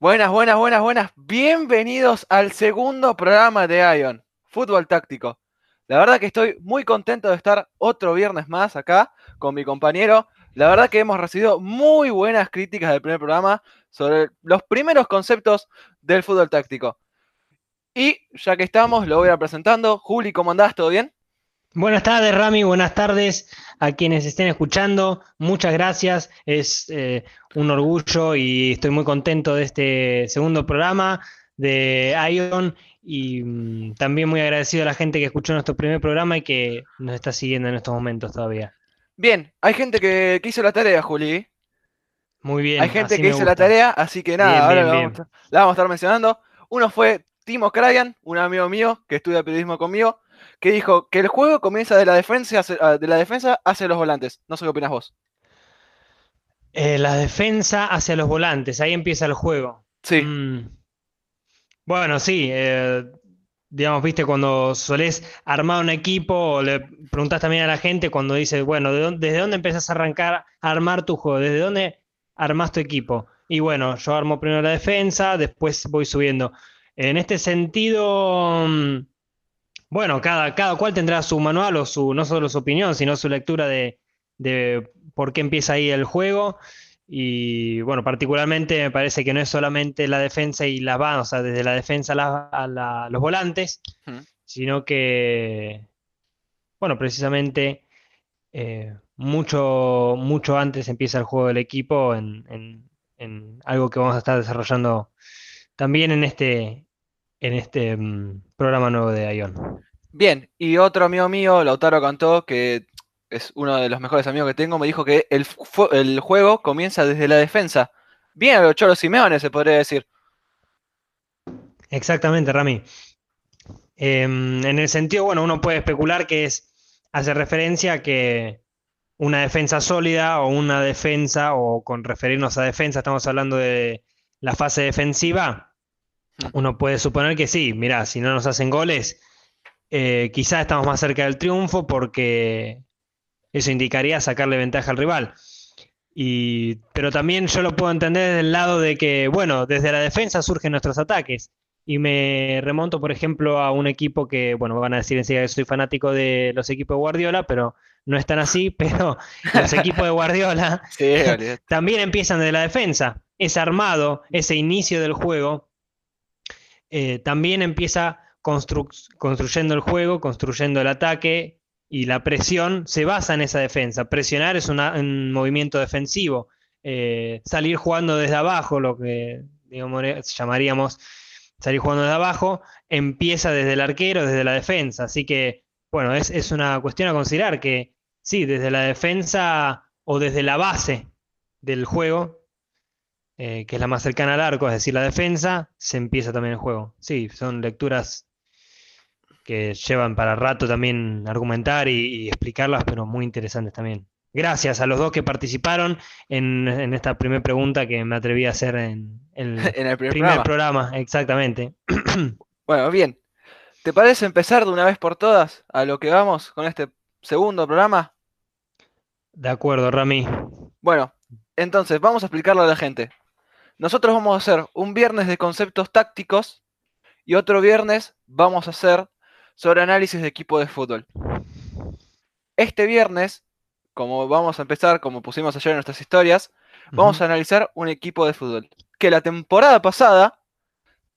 Buenas, buenas, buenas, buenas. Bienvenidos al segundo programa de Ion, Fútbol Táctico. La verdad que estoy muy contento de estar otro viernes más acá con mi compañero. La verdad que hemos recibido muy buenas críticas del primer programa sobre los primeros conceptos del fútbol táctico. Y ya que estamos, lo voy a ir presentando. Juli, ¿cómo andás? ¿Todo bien? Buenas tardes, Rami. Buenas tardes a quienes estén escuchando. Muchas gracias. Es eh, un orgullo y estoy muy contento de este segundo programa de Ion y mm, también muy agradecido a la gente que escuchó nuestro primer programa y que nos está siguiendo en estos momentos todavía. Bien, hay gente que, hizo la tarea, Juli. Muy bien. Hay gente que hizo la tarea, así que nada, ahora la, vamos, la, vamos, a estar mencionando. Uno fue Timo Krayan, un amigo mío que estudia periodismo conmigo que dijo que el juego comienza de la defensa hacia, ah, de la defensa hacia los volantes. No sé qué opinas vos. Eh, la defensa hacia los volantes, ahí empieza el juego. Sí. Mm. Bueno, sí. Eh, digamos, viste, cuando solés armar un equipo, le preguntas también a la gente cuando dice, bueno, ¿desde dónde empezás a arrancar a armar tu juego? ¿Desde dónde armás tu equipo? Y bueno, yo armo primero la defensa, después voy subiendo. En este sentido, mm, bueno, cada, cada cual tendrá su manual o su, no solo su opinión, sino su lectura de, por qué empieza ahí el juego. Y bueno, particularmente me parece que no es solamente la defensa y las van, o sea, desde la defensa a, los volantes, sino que, bueno, precisamente eh, mucho, mucho antes empieza el juego del equipo en, algo que vamos a estar desarrollando también en este, en este mm, programa nuevo de Ion. Bien, y otro amigo mío, Lautaro Cantó, que es uno de los mejores amigos que tengo, me dijo que el, el juego comienza desde la defensa. Bien a los Cholo Simeone, se podría decir. Exactamente, Rami. Em, en el sentido, bueno, uno puede especular que es, hace referencia a que una defensa sólida o una defensa, o con referirnos a defensa, estamos hablando de la fase defensiva, uno puede suponer que sí, mira, si no nos hacen goles, eh, quizás estamos más cerca del triunfo porque eso indicaría sacarle ventaja al rival. Y, pero también yo lo puedo entender desde el lado de que, bueno, desde la defensa surgen nuestros ataques. Y me remonto, por ejemplo, a un equipo que, bueno, van a decir enseguida que soy fanático de los equipos de Guardiola, pero no es tan así, pero los equipos de Guardiola también empiezan desde la defensa. Ese armado, ese inicio del juego, eh, también empieza construyendo el juego, construyendo el ataque y la presión se basa en esa defensa. Presionar es un movimiento defensivo. Eh, salir jugando desde abajo, lo que llamaríamos salir jugando desde abajo, empieza desde el arquero, desde la defensa. Así que, bueno, es, es una cuestión a considerar que sí, desde la defensa o desde la base del juego eh, que es la más cercana al arco, es decir, la defensa, se empieza también el juego. Sí, son lecturas que llevan para rato también argumentar y, explicarlas, pero muy interesantes también. Gracias a los dos que participaron en, esta primera pregunta que me atreví a hacer en, el, primer, programa. Exactamente. Bueno, bien. ¿Te parece empezar de una vez por todas a lo que vamos con este segundo programa? De acuerdo, Rami. Bueno, entonces vamos a explicarlo a la gente. Nosotros vamos a hacer un viernes de conceptos tácticos y otro viernes vamos a hacer sobre análisis de equipo de fútbol. Este viernes, como vamos a empezar, como pusimos ayer en nuestras historias, vamos a analizar un equipo de fútbol que la temporada pasada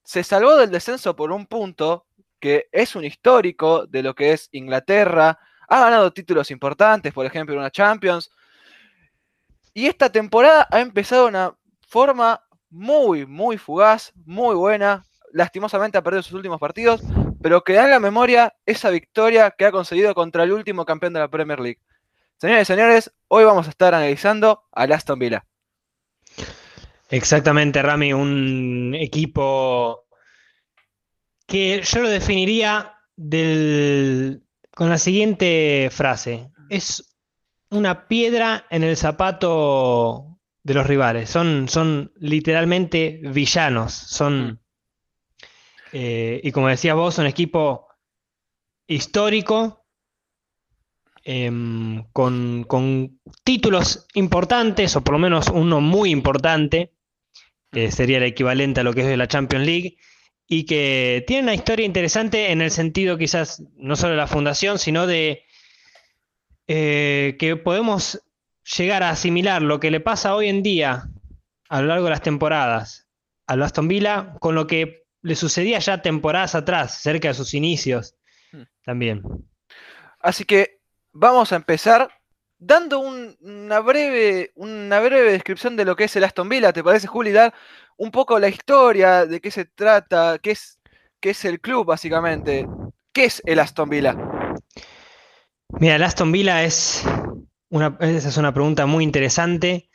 se salvó del descenso por un punto que es un histórico de lo que es Inglaterra, ha ganado títulos importantes, por ejemplo, una Champions. Y esta temporada ha empezado una forma muy, muy fugaz, muy buena. Lastimosamente ha perdido sus últimos partidos, pero que da en la memoria esa victoria que ha conseguido contra el último campeón de la Premier League. Señores y señores, hoy vamos a estar analizando a Aston Villa. Exactamente, Rami, un equipo que yo lo definiría con la siguiente frase. Es una piedra en el zapato de los rivales. Son, son literalmente villanos. Son. Mm. Eh, y como decías vos, un equipo histórico. Em, con, títulos importantes, o por lo menos uno muy importante. que sería el equivalente a lo que es la Champions League, y que tiene una historia interesante en el sentido quizás no solo de la fundación, sino de eh, que podemos llegar a asimilar lo que le pasa hoy en día a lo largo de las temporadas al Aston Villa con lo que le sucedía ya temporadas atrás, cerca de sus inicios hmm. también. Así que vamos a empezar dando una, breve, una breve descripción de lo que es el Aston Villa. ¿Te parece, Juli, dar un poco la historia de qué se trata, qué es, qué es el club, básicamente? ¿Qué es el Aston Villa? Mira, el Aston Villa es una, esa es una pregunta muy interesante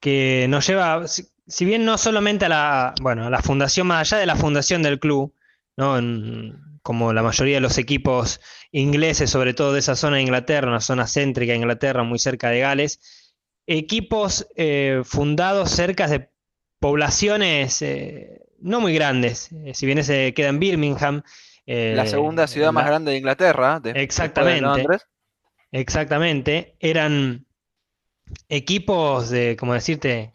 que nos lleva, si, bien no solamente a la, bueno, a la fundación, más allá de la fundación del club, ¿no? como la mayoría de los equipos ingleses, sobre todo de esa zona de Inglaterra, una zona céntrica de Inglaterra, muy cerca de Gales, equipos eh, fundados cerca de poblaciones eh, no muy grandes, eh, si bien se queda en Birmingham. la segunda ciudad más grande de Inglaterra, exactamente. Exactamente, eran equipos de, como decirte,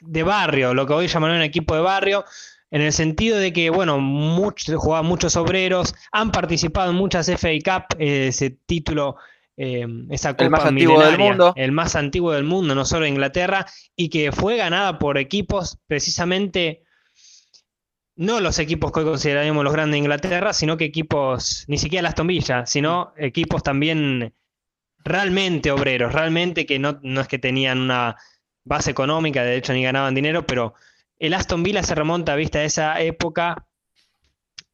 de barrio, lo que hoy llaman un equipo de barrio, en el sentido de que, bueno, jugaban muchos obreros, han participado en muchas FA Cup, eh, ese título, eh, esa copa el más antiguo del mundo. el más antiguo del mundo, no solo Inglaterra, y que fue ganada por equipos precisamente, no los equipos que hoy consideraríamos los grandes de Inglaterra, sino que equipos, ni siquiera las Villa, sino equipos también realmente obreros, realmente que no, no es que tenían una base económica, de hecho ni ganaban dinero, pero el Aston Villa se remonta a vista de esa época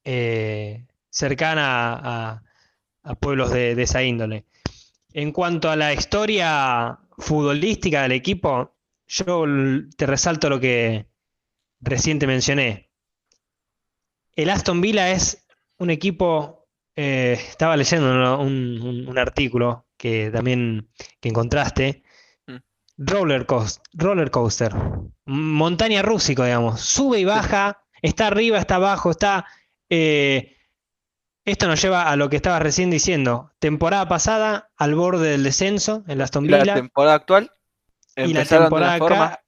eh, cercana a, pueblos de, esa índole. En cuanto a la historia futbolística del equipo, yo te resalto lo que reciente mencioné. El Aston Villa es un equipo, eh, estaba leyendo un, artículo que también que encontraste, roller coaster, roller coaster, montaña rúsico, digamos, sube y baja, está arriba, está abajo, está... Eh, esto nos lleva a lo que estabas recién diciendo. Temporada pasada al borde del descenso en la Aston Villa. La temporada actual. Y la temporada acá.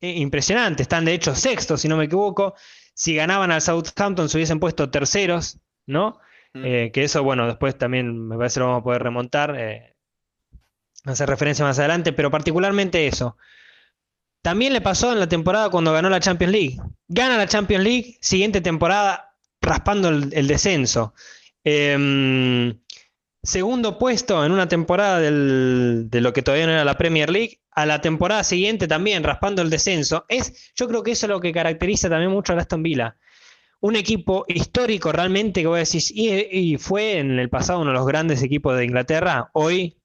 Eh, impresionante. Están de hecho sextos, si no me equivoco. Si ganaban al Southampton se hubiesen puesto terceros, ¿no? Mm. Eh, que eso, bueno, después también me parece que lo vamos a poder remontar hacer referencia más adelante, pero particularmente eso. También le pasó en la temporada cuando ganó la Champions League. Gana la Champions League, siguiente temporada raspando el, descenso. Em, segundo puesto en una temporada de lo que todavía no era la Premier League. A la temporada siguiente también raspando el descenso. Es, yo creo que eso es lo que caracteriza también mucho a Aston Villa. Un equipo histórico realmente que voy a decir, y fue en el pasado uno de los grandes equipos de Inglaterra. Hoy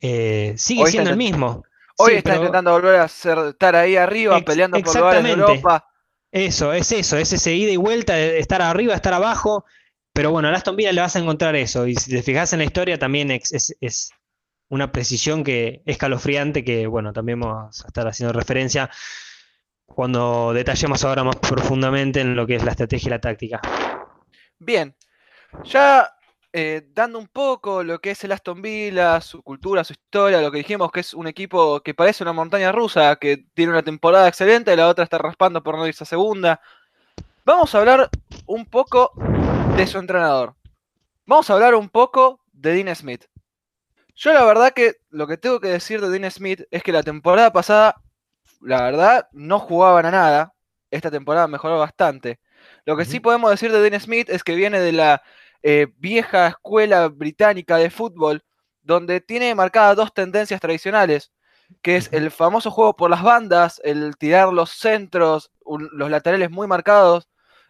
eh, sigue siendo el mismo. Hoy está intentando volver a estar ahí arriba, peleando por lugares de Europa. Eso, es eso, es ese ida y vuelta de estar arriba, estar abajo. Pero bueno, a Aston Villa le vas a encontrar eso. Y si te fijas en la historia, también es, una precisión que escalofriante, que bueno, también vamos a estar haciendo referencia cuando detallemos ahora más profundamente en lo que es la estrategia y la táctica. Bien, ya eh, dando un poco lo que es el Aston Villa, su cultura, su historia, lo que dijimos que es un equipo que parece una montaña rusa, que tiene una temporada excelente y la otra está raspando por no irse a segunda. Vamos a hablar un poco de su entrenador. Vamos a hablar un poco de Dean Smith. Yo la verdad que lo que tengo que decir de Dean Smith es que la temporada pasada, la verdad, no jugaban a nada. Esta temporada mejoró bastante. Lo que sí podemos decir de Dean Smith es que viene de la eh, vieja escuela británica de fútbol, donde tiene marcadas dos tendencias tradicionales, que es el famoso juego por las bandas, el tirar los centros, los laterales muy marcados.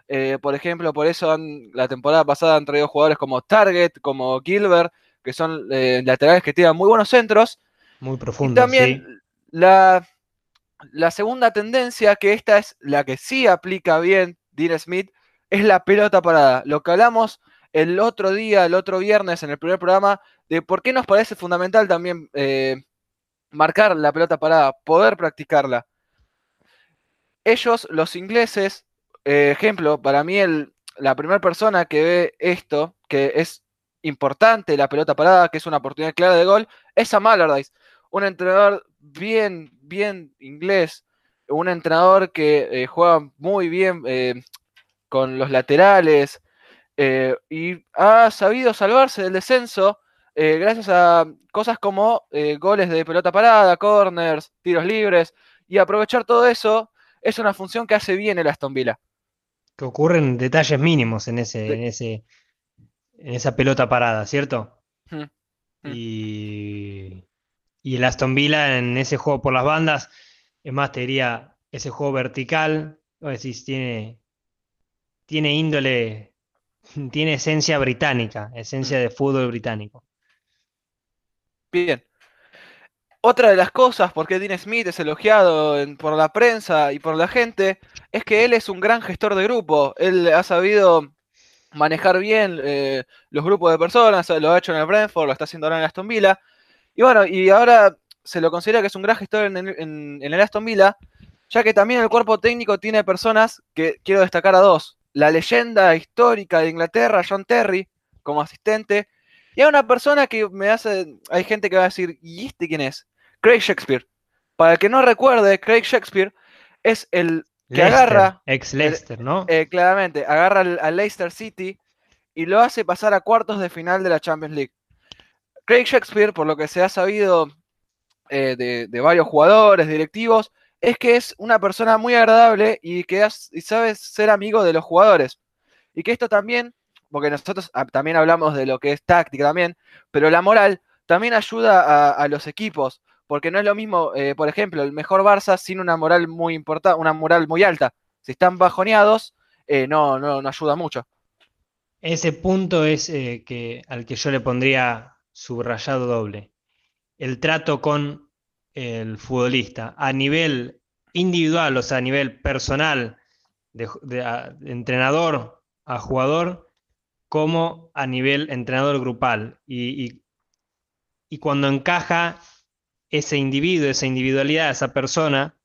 Eh, por ejemplo, por eso la temporada pasada han traído jugadores como Target, como Gilbert, que son eh, laterales que tiran muy buenos centros. Muy profundos. Y también la, la segunda tendencia, que esta es la que sí aplica bien Dean Smith, es la pelota parada. Lo que hablamos el otro día, el otro viernes, en el primer programa, de por qué nos parece fundamental también eh, marcar la pelota parada, poder practicarla. Ellos, los ingleses, eh, ejemplo, para mí el, la primera persona que ve esto, que es importante la pelota parada, que es una oportunidad clara de gol, es Sam Allardyce. un entrenador bien, bien inglés, un entrenador que eh, juega muy bien eh, con los laterales eh, y ha sabido salvarse del descenso gracias a cosas como goles de pelota parada, corners, tiros libres y aprovechar todo eso es una función que hace bien el Aston Villa. Que ocurren detalles mínimos en ese, en ese, en esa pelota parada, ¿cierto? Y, y el Aston Villa en ese juego por las bandas, es más, te diría, ese juego vertical, o decís, tiene, tiene índole, tiene esencia británica, esencia de fútbol británico. Bien. Otra de las cosas por qué Dean Smith es elogiado por la prensa y por la gente es que él es un gran gestor de grupo. Él ha sabido manejar bien eh, los grupos de personas, lo ha hecho en el Brentford, lo está haciendo ahora en Aston Villa. Y bueno, y ahora se lo considera que es un gran gestor en, el Aston Villa, ya que también el cuerpo técnico tiene personas que quiero destacar a dos. La leyenda histórica de Inglaterra, John Terry, como asistente, y hay una persona que me hace, hay gente que va a decir, ¿y este quién es? Craig Shakespeare. Para el que no recuerde, Craig Shakespeare es el que agarra. Ex Leicester, ¿no? Eh, claramente, agarra al, Leicester City y lo hace pasar a cuartos de final de la Champions League. Craig Shakespeare, por lo que se ha sabido eh, de, varios jugadores, directivos, es que es una persona muy agradable y que sabe ser amigo de los jugadores. Y que esto también, porque nosotros ah, también hablamos de lo que es táctica también, pero la moral también ayuda a los equipos porque no es lo mismo, eh, por ejemplo, el mejor Barça sin una moral muy importante, una moral muy alta. Si están bajoneados, eh, no, no, no, ayuda mucho. Ese punto es eh, que, al que yo le pondría subrayado doble. El trato con el futbolista a nivel individual, o sea, a nivel personal, de, entrenador a jugador, como a nivel entrenador grupal. y cuando encaja ese individuo, esa individualidad, esa persona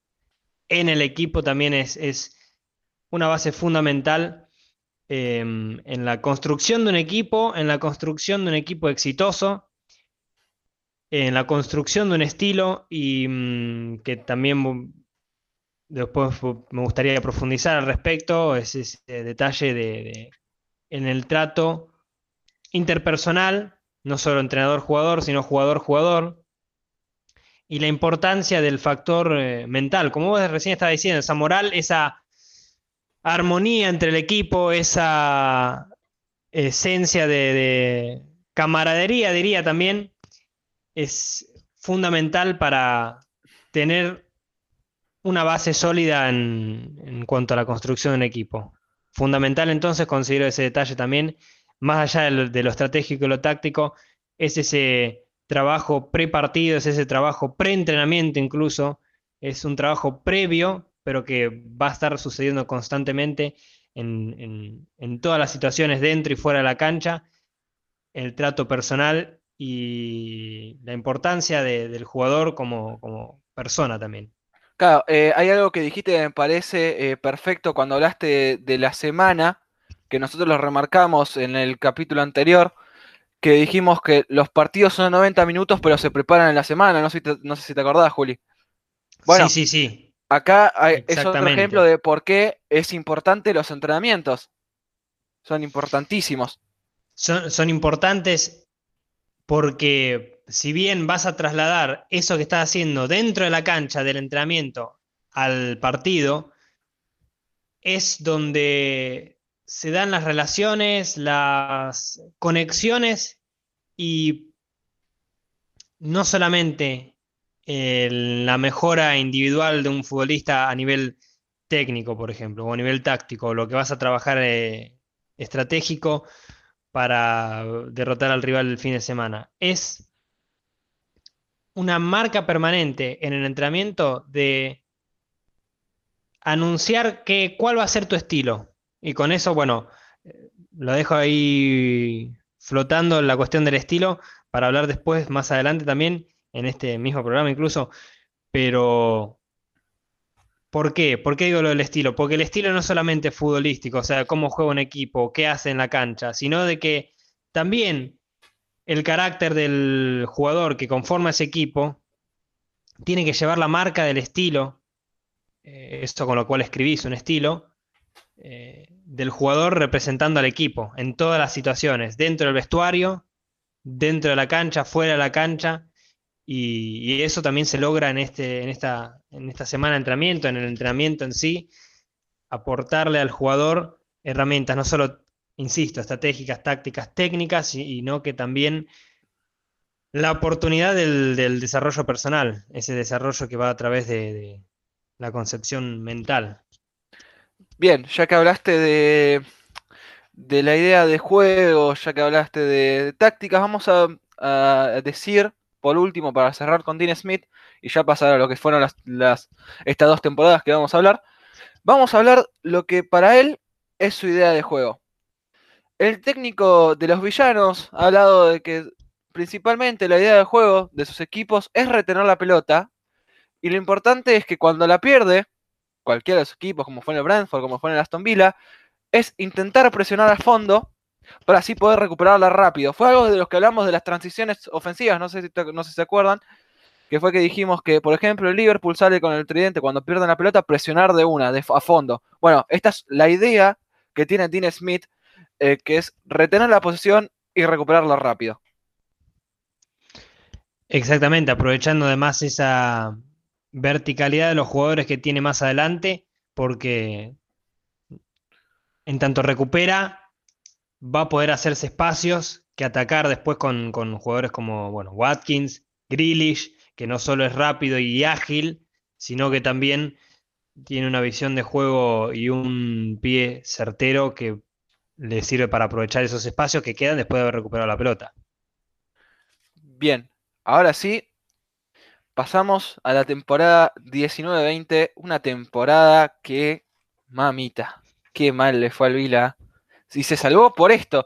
en el equipo también es, una base fundamental em, en la construcción de un equipo, en la construcción de un equipo exitoso, en la construcción de un estilo y mm, que también después me gustaría profundizar al respecto, es ese detalle de, en el trato interpersonal, no solo entrenador-jugador, sino jugador-jugador, y la importancia del factor eh, mental. Como vos recién estabas diciendo, esa moral, esa armonía entre el equipo, esa esencia de, camaradería, diría también, es fundamental para tener una base sólida en, en, cuanto a la construcción de un equipo. Fundamental entonces, considero ese detalle también, más allá de de lo estratégico y lo táctico, es ese trabajo pre-partido, es ese trabajo pre-entrenamiento incluso, es un trabajo previo, pero que va a estar sucediendo constantemente en, todas las situaciones dentro y fuera de la cancha, el trato personal y la importancia del jugador como, persona también. Claro, eh, hay algo que dijiste que me parece eh, perfecto cuando hablaste de la semana, que nosotros lo remarcamos en el capítulo anterior, que dijimos que los partidos son 90 minutos, pero se preparan en la semana. No sé, si te acordás, Juli. Bueno, sí, sí, sí. Acá es otro ejemplo de por qué es importante los entrenamientos. Son importantísimos. Son, son importantes porque si bien vas a trasladar eso que estás haciendo dentro de la cancha del entrenamiento al partido, es donde se dan las relaciones, las conexiones y no solamente la mejora individual de un futbolista a nivel técnico, por ejemplo, o a nivel táctico, lo que vas a trabajar eh, estratégico para derrotar al rival el fin de semana. Es una marca permanente en el entrenamiento de anunciar que, cuál va a ser tu estilo, y con eso, bueno, lo dejo ahí flotando la cuestión del estilo para hablar después, más adelante también, en este mismo programa incluso. Pero, ¿por qué? ¿Por qué digo lo del estilo? Porque el estilo no es solamente futbolístico, o sea, cómo juega un equipo, qué hace en la cancha, sino de que también el carácter del jugador que conforma ese equipo tiene que llevar la marca del estilo, eh, esto con lo cual escribís un estilo, eh, del jugador representando al equipo en todas las situaciones, dentro del vestuario, dentro de la cancha, fuera de la cancha, y, eso también se logra en, este, en, esta, en esta semana de entrenamiento, en el entrenamiento en sí, aportarle al jugador herramientas, no solo, insisto, estratégicas, tácticas, técnicas, y, no que también la oportunidad del, desarrollo personal, ese desarrollo que va a través de la concepción mental. Bien, ya que hablaste de, la idea de juego, ya que hablaste de, tácticas, vamos a, decir, por último, para cerrar con Dean Smith y ya pasar a lo que fueron las, estas dos temporadas que vamos a hablar, vamos a hablar lo que para él es su idea de juego. El técnico de los villanos ha hablado de que principalmente la idea de juego de sus equipos es retener la pelota y lo importante es que cuando la pierde, cualquiera de sus equipos, como fue en el Brentford, como fue en el Aston Villa, es intentar presionar a fondo para así poder recuperarla rápido. Fue algo de los que hablamos de las transiciones ofensivas, no sé si, no se acuerdan, que fue que dijimos que, por ejemplo, el Liverpool sale con el tridente cuando pierden la pelota, presionar de una, a fondo. Bueno, esta es la idea que tiene Dean Smith, eh, que es retener la posición y recuperarla rápido. Exactamente, aprovechando además esa, verticalidad de los jugadores que tiene más adelante, porque en tanto recupera, va a poder hacerse espacios que atacar después con, jugadores como bueno, Watkins, Grealish, que no solo es rápido y ágil, sino que también tiene una visión de juego y un pie certero que le sirve para aprovechar esos espacios que quedan después de haber recuperado la pelota. Bien, ahora sí, pasamos a la temporada 19-20, una temporada que, mamita, qué mal le fue al Vila. Y se salvó por esto.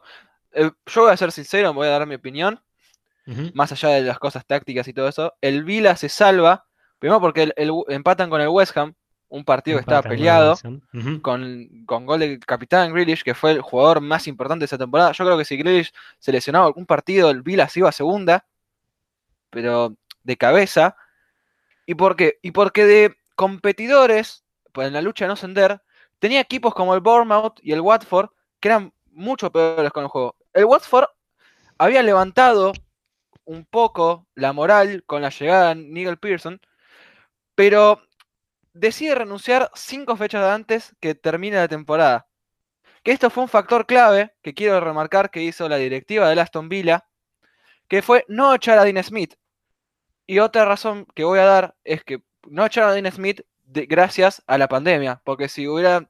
Eh, yo voy a ser sincero, voy a dar mi opinión. Más allá de las cosas tácticas y todo eso, el Vila se salva, primero porque el, empatan con el West Ham, un partido que estaba peleado, con, con, gol del capitán Grealish, que fue el jugador más importante de esa temporada. Yo creo que si Grealish se lesionaba algún partido, el Vila se iba a segunda, pero de cabeza. ¿Y por qué? Y porque de competidores, pues en la lucha de no ascender, tenía equipos como el Bournemouth y el Watford que eran mucho peores con el juego. El Watford había levantado un poco la moral con la llegada de Nigel Pearson, pero decide renunciar cinco fechas antes que termine la temporada. Que esto fue un factor clave que quiero remarcar que hizo la directiva de Aston Villa, que fue no echar a Dean Smith, y otra razón que voy a dar es que no echaron a Dean Smith gracias a la pandemia, porque si hubiera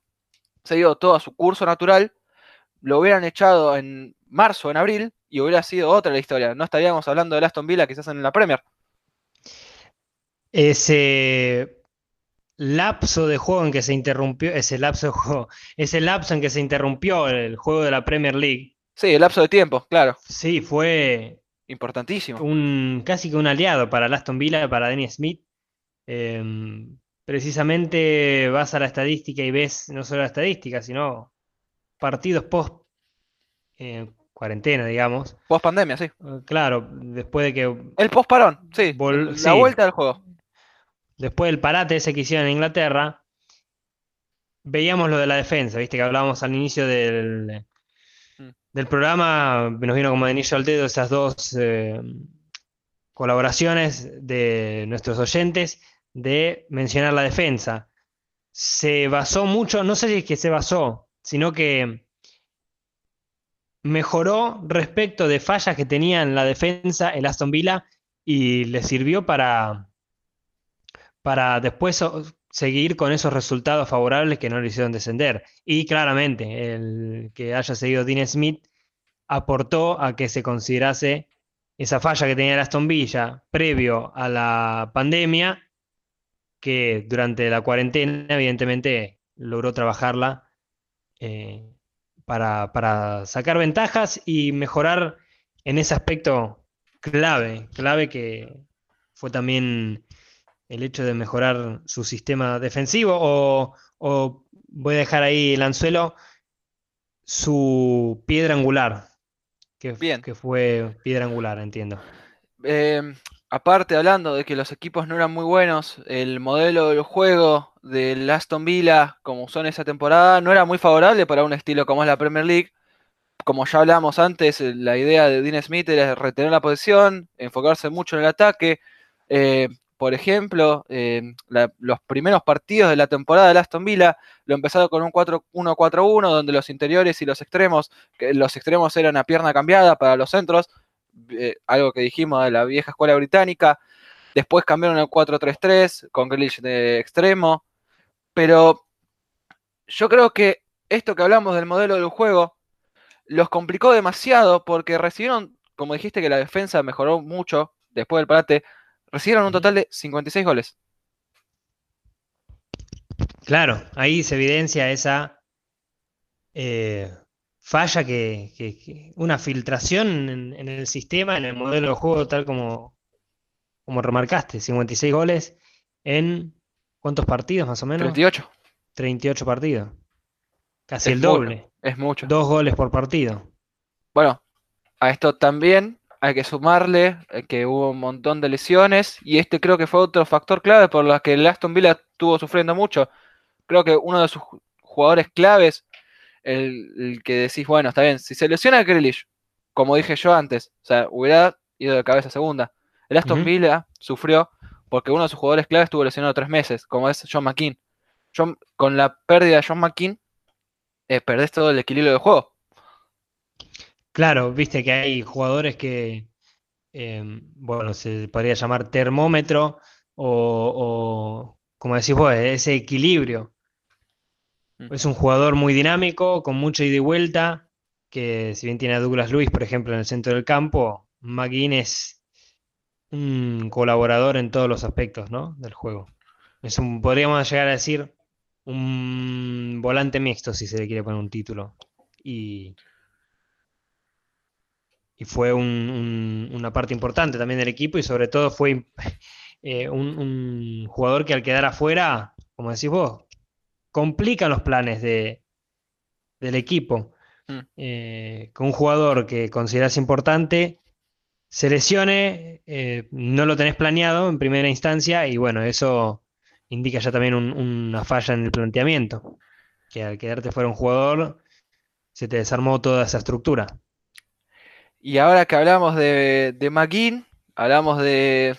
seguido todo a su curso natural, lo hubieran echado en marzo, en abril, y hubiera sido otra la historia. No estaríamos hablando de Aston Villa quizás en la Premier. Ese lapso de juego en que se interrumpió, ese lapso de juego, ese lapso en que se interrumpió el juego de la Premier League. Sí, el lapso de tiempo, claro. Sí, fue Importantísimo. Un, casi que un aliado para Aston Villa, para Danny Smith. Em, precisamente vas a la estadística y ves no solo la estadística, sino partidos post eh, cuarentena, digamos. Post pandemia, sí. Eh, claro, después de que. El post parón, sí. la vuelta del juego. Después del parate ese que hicieron en Inglaterra, veíamos lo de la defensa, viste que hablábamos al inicio del, del programa nos vino como de anillo al dedo esas dos eh, colaboraciones de nuestros oyentes de mencionar la defensa. Se basó mucho, no sé si es que se basó, sino que mejoró respecto de fallas que tenía en la defensa el Aston Villa y le sirvió para, para después seguir con esos resultados favorables que no le hicieron descender. Y claramente, el que haya seguido Dean Smith aportó a que se considerase esa falla que tenía el Aston Villa previo a la pandemia, que durante la cuarentena, evidentemente, logró trabajarla eh, para, para sacar ventajas y mejorar en ese aspecto clave, clave que fue también el hecho de mejorar su sistema defensivo o, voy a dejar ahí el anzuelo, su piedra angular, que, que fue piedra angular, entiendo. Em, aparte hablando de que los equipos no eran muy buenos, el modelo del juego del Aston Villa, como son esa temporada, no era muy favorable para un estilo como es la Premier League. Como ya hablamos antes, la idea de Dean Smith era retener la posición, enfocarse mucho en el ataque. Eh, por ejemplo, los primeros partidos de la temporada del Aston Villa lo empezaron con un 4-1-4-1, donde los interiores y los extremos, que los extremos eran a pierna cambiada para los centros, eh, algo que dijimos de la vieja escuela británica. Después cambiaron al 4-3-3 con Grealish de extremo. Pero yo creo que esto que hablamos del modelo del juego los complicó demasiado porque recibieron, como dijiste que la defensa mejoró mucho después del parate, recibieron un total de 56 goles. Claro, ahí se evidencia esa eh, falla que, una filtración en, el sistema, en el modelo de juego, tal como, como remarcaste, 56 goles en ¿cuántos partidos más o menos? 38. 38 partidos. Casi el doble. es mucho. Dos goles por partido. Bueno, a esto también hay que sumarle eh, que hubo un montón de lesiones y este creo que fue otro factor clave por lo que el Aston Villa estuvo sufriendo mucho. Creo que uno de sus jugadores claves, el, que decís, bueno, está bien, si se lesiona a Grealish, como dije yo antes, o sea, hubiera ido de cabeza segunda. El Aston Villa sufrió porque uno de sus jugadores claves estuvo lesionado tres meses, como es John McKean. con la pérdida de John McKean, eh, perdés todo el equilibrio del juego. Claro, viste que hay jugadores que, em, bueno, se podría llamar termómetro o, como decís vos, ese equilibrio. Mm. Es un jugador muy dinámico, con mucha ida y vuelta, que si bien tiene a Douglas Luis, por ejemplo, en el centro del campo, McGinn es un colaborador en todos los aspectos ¿no? del juego. Es un, podríamos llegar a decir, un volante mixto, si se le quiere poner un título. Y, y fue una parte importante también del equipo y sobre todo fue eh, un, jugador que al quedar afuera, como decís vos, complica los planes de, del equipo. Mm. Eh, con un jugador que consideras importante se lesione, eh, no lo tenés planeado en primera instancia y bueno, eso indica ya también una falla en el planteamiento, que al quedarte fuera un jugador se te desarmó toda esa estructura. Y ahora que hablamos de, de McGinn, hablamos de,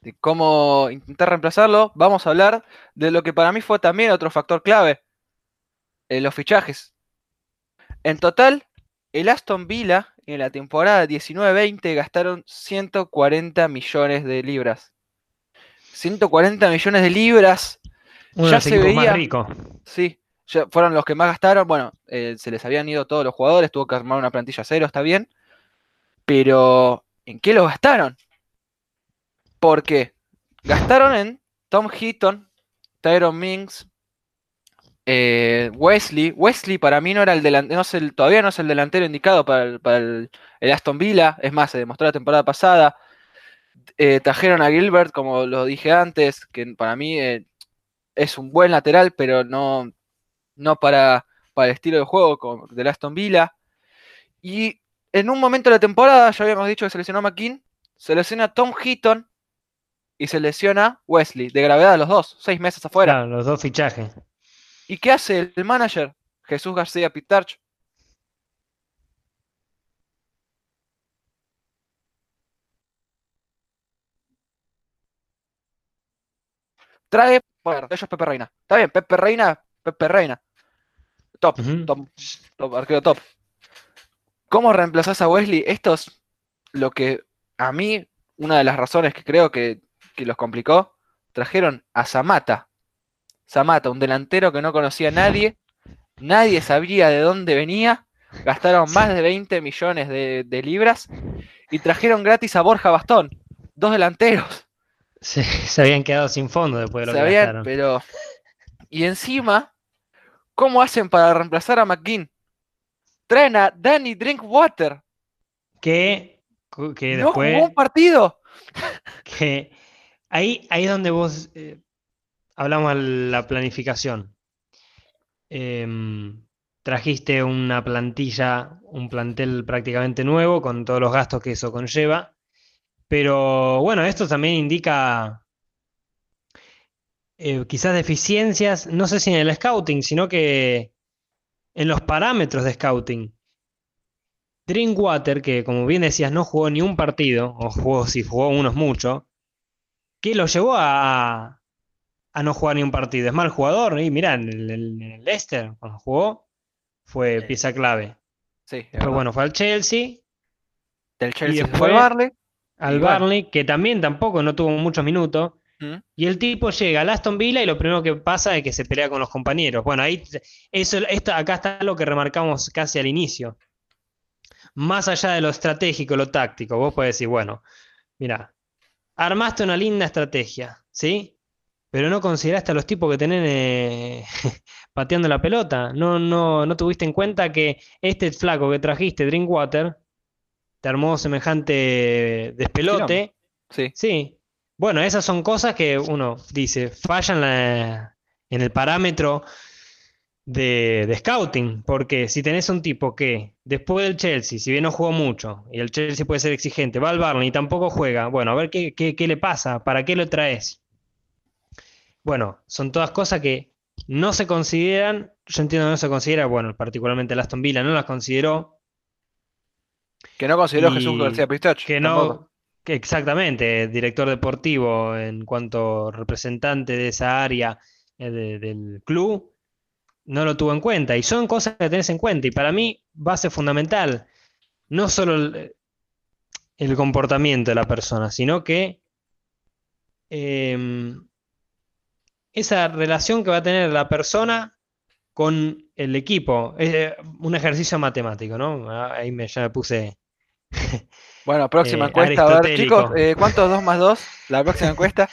de cómo intentar reemplazarlo, vamos a hablar de lo que para mí fue también otro factor clave, eh, los fichajes. En total, el Aston Villa en la temporada 19-20 gastaron 140 millones de libras. 140 millones de libras. ya se veía. Más rico. Sí, fueron los que más gastaron. Bueno, eh, se les habían ido todos los jugadores, tuvo que armar una plantilla cero, está bien. Pero, ¿en qué lo gastaron? Porque gastaron en Tom Heaton, Tyron Minks, eh, Wesley. Wesley para mí no era el delantero, todavía no es el delantero indicado para el, Aston Villa. Es más, se demostró la temporada pasada. Eh, trajeron a Gilbert, como lo dije antes, que para mí es un buen lateral, pero no, no para, para el estilo de juego del Aston Villa. Y en un momento de la temporada, ya habíamos dicho que se lesionó a McKean, se lesiona Tom Heaton y se lesiona Wesley, de gravedad los dos, seis meses afuera. Claro, los dos fichajes. ¿Y qué hace el manager? Jesús García Pitarch. Trae, bueno, ellos Pepe Reina. Está bien, Pepe Reina, Pepe Reina. Top, top, top, arquero top. ¿Cómo reemplazás a Wesley? Esto es lo que a mí, una de las razones que creo que, los complicó, trajeron a Zamata. Zamata, un delantero que no conocía a nadie, nadie sabía de dónde venía, gastaron más de 20 millones de, libras y trajeron gratis a Borja Bastón, dos delanteros. Se, se habían quedado sin fondo después de lo que gastaron. pero y encima ¿Cómo hacen para reemplazar a McGinn? Traen a Danny Drinkwater. Que, que después. No un partido. Que ahí, ahí es donde vos eh, hablamos de la planificación. Em, trajiste una plantilla, un plantel prácticamente nuevo, con todos los gastos que eso conlleva. Pero bueno, esto también indica eh, quizás deficiencias, no sé si en el scouting, sino que en los parámetros de scouting. Drinkwater, que como bien decías, no jugó ni un partido, o jugó, si jugó unos muchos, ¿qué lo llevó a, a no jugar ni un partido? Es mal jugador, y mirá, en el, en el Leicester, cuando jugó, fue pieza clave. Sí, Pero bueno, fue al Chelsea, Del Chelsea se después- fue al Barley. al Y que también tampoco no tuvo muchos minutos. ¿Mm? Y el tipo llega al Aston Villa y lo primero que pasa es que se pelea con los compañeros. Bueno, ahí eso, esto, acá está lo que remarcamos casi al inicio. Más allá de lo estratégico, lo táctico, vos podés decir, bueno, mira, armaste una linda estrategia, ¿sí? Pero no consideraste a los tipos que tenés eh, pateando la pelota. No, no, no tuviste en cuenta que este flaco que trajiste, Drinkwater, te armó semejante despelote. Sí. Sí. Bueno, esas son cosas que uno dice, fallan la- en el parámetro de, de scouting, porque si tenés un tipo que después del Chelsea, si bien no jugó mucho, y el Chelsea puede ser exigente, va al Barney y tampoco juega, bueno, a ver qué, qué- qué le pasa, para qué lo traes. Bueno, son todas cosas que no se consideran, yo entiendo que no se considera, bueno, particularmente el Aston Villa no las consideró, Que no consideró Jesús García Pistacho. que no, exactamente, director deportivo en cuanto representante de esa área eh, de- del club, no lo tuvo en cuenta. Y son cosas que tenés en cuenta. Y para mí, base fundamental, no solo el, el comportamiento de la persona, sino que em, esa relación que va a tener la persona con el equipo. Es eh, un ejercicio matemático, ¿no? Ah, Ahí me, ya me puse. Bueno, próxima eh, encuesta. A ver, chicos, eh, ¿cuántos 2 más 2? La próxima encuesta.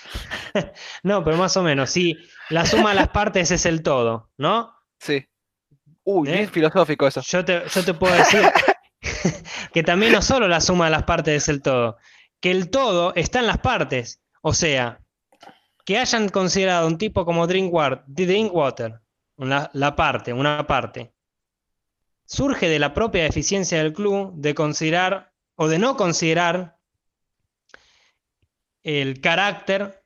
No, pero más o menos, sí. La suma de las partes es el todo, ¿no? Sí. Uy, ¿Eh? bien filosófico eso. Yo te, yo te puedo decir que también no solo la suma de las partes es el todo, que el todo está en las partes. O sea, que hayan considerado un tipo como Drinkwater, la, la parte, una parte, surge de la propia deficiencia del club de considerar o de no considerar el carácter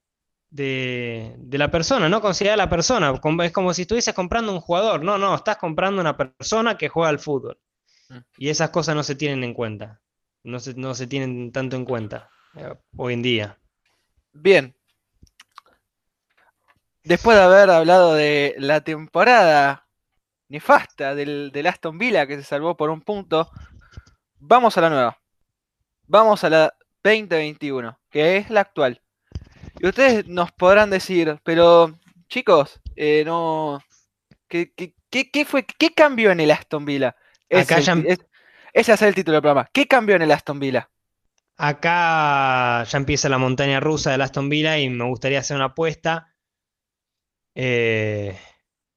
de, de la persona, no considerar a la persona. Es como si estuvieses comprando un jugador. No, no, estás comprando una persona que juega al fútbol. Mm. Y esas cosas no se tienen en cuenta. No se, no se tienen tanto en cuenta eh, hoy en día. Bien. Después de haber hablado de la temporada nefasta del, del Aston Villa que se salvó por un punto, vamos a la nueva. Vamos a la 2021, que es la actual. Y ustedes nos podrán decir, pero chicos, eh, no. ¿Qué, qué, qué- qué fue, ¿Qué cambió en el Aston Villa? Acá el ya- ti- es- ese es el título del programa. ¿Qué cambió en el Aston Villa? Acá ya empieza la montaña rusa del Aston Villa y me gustaría hacer una apuesta. Eh,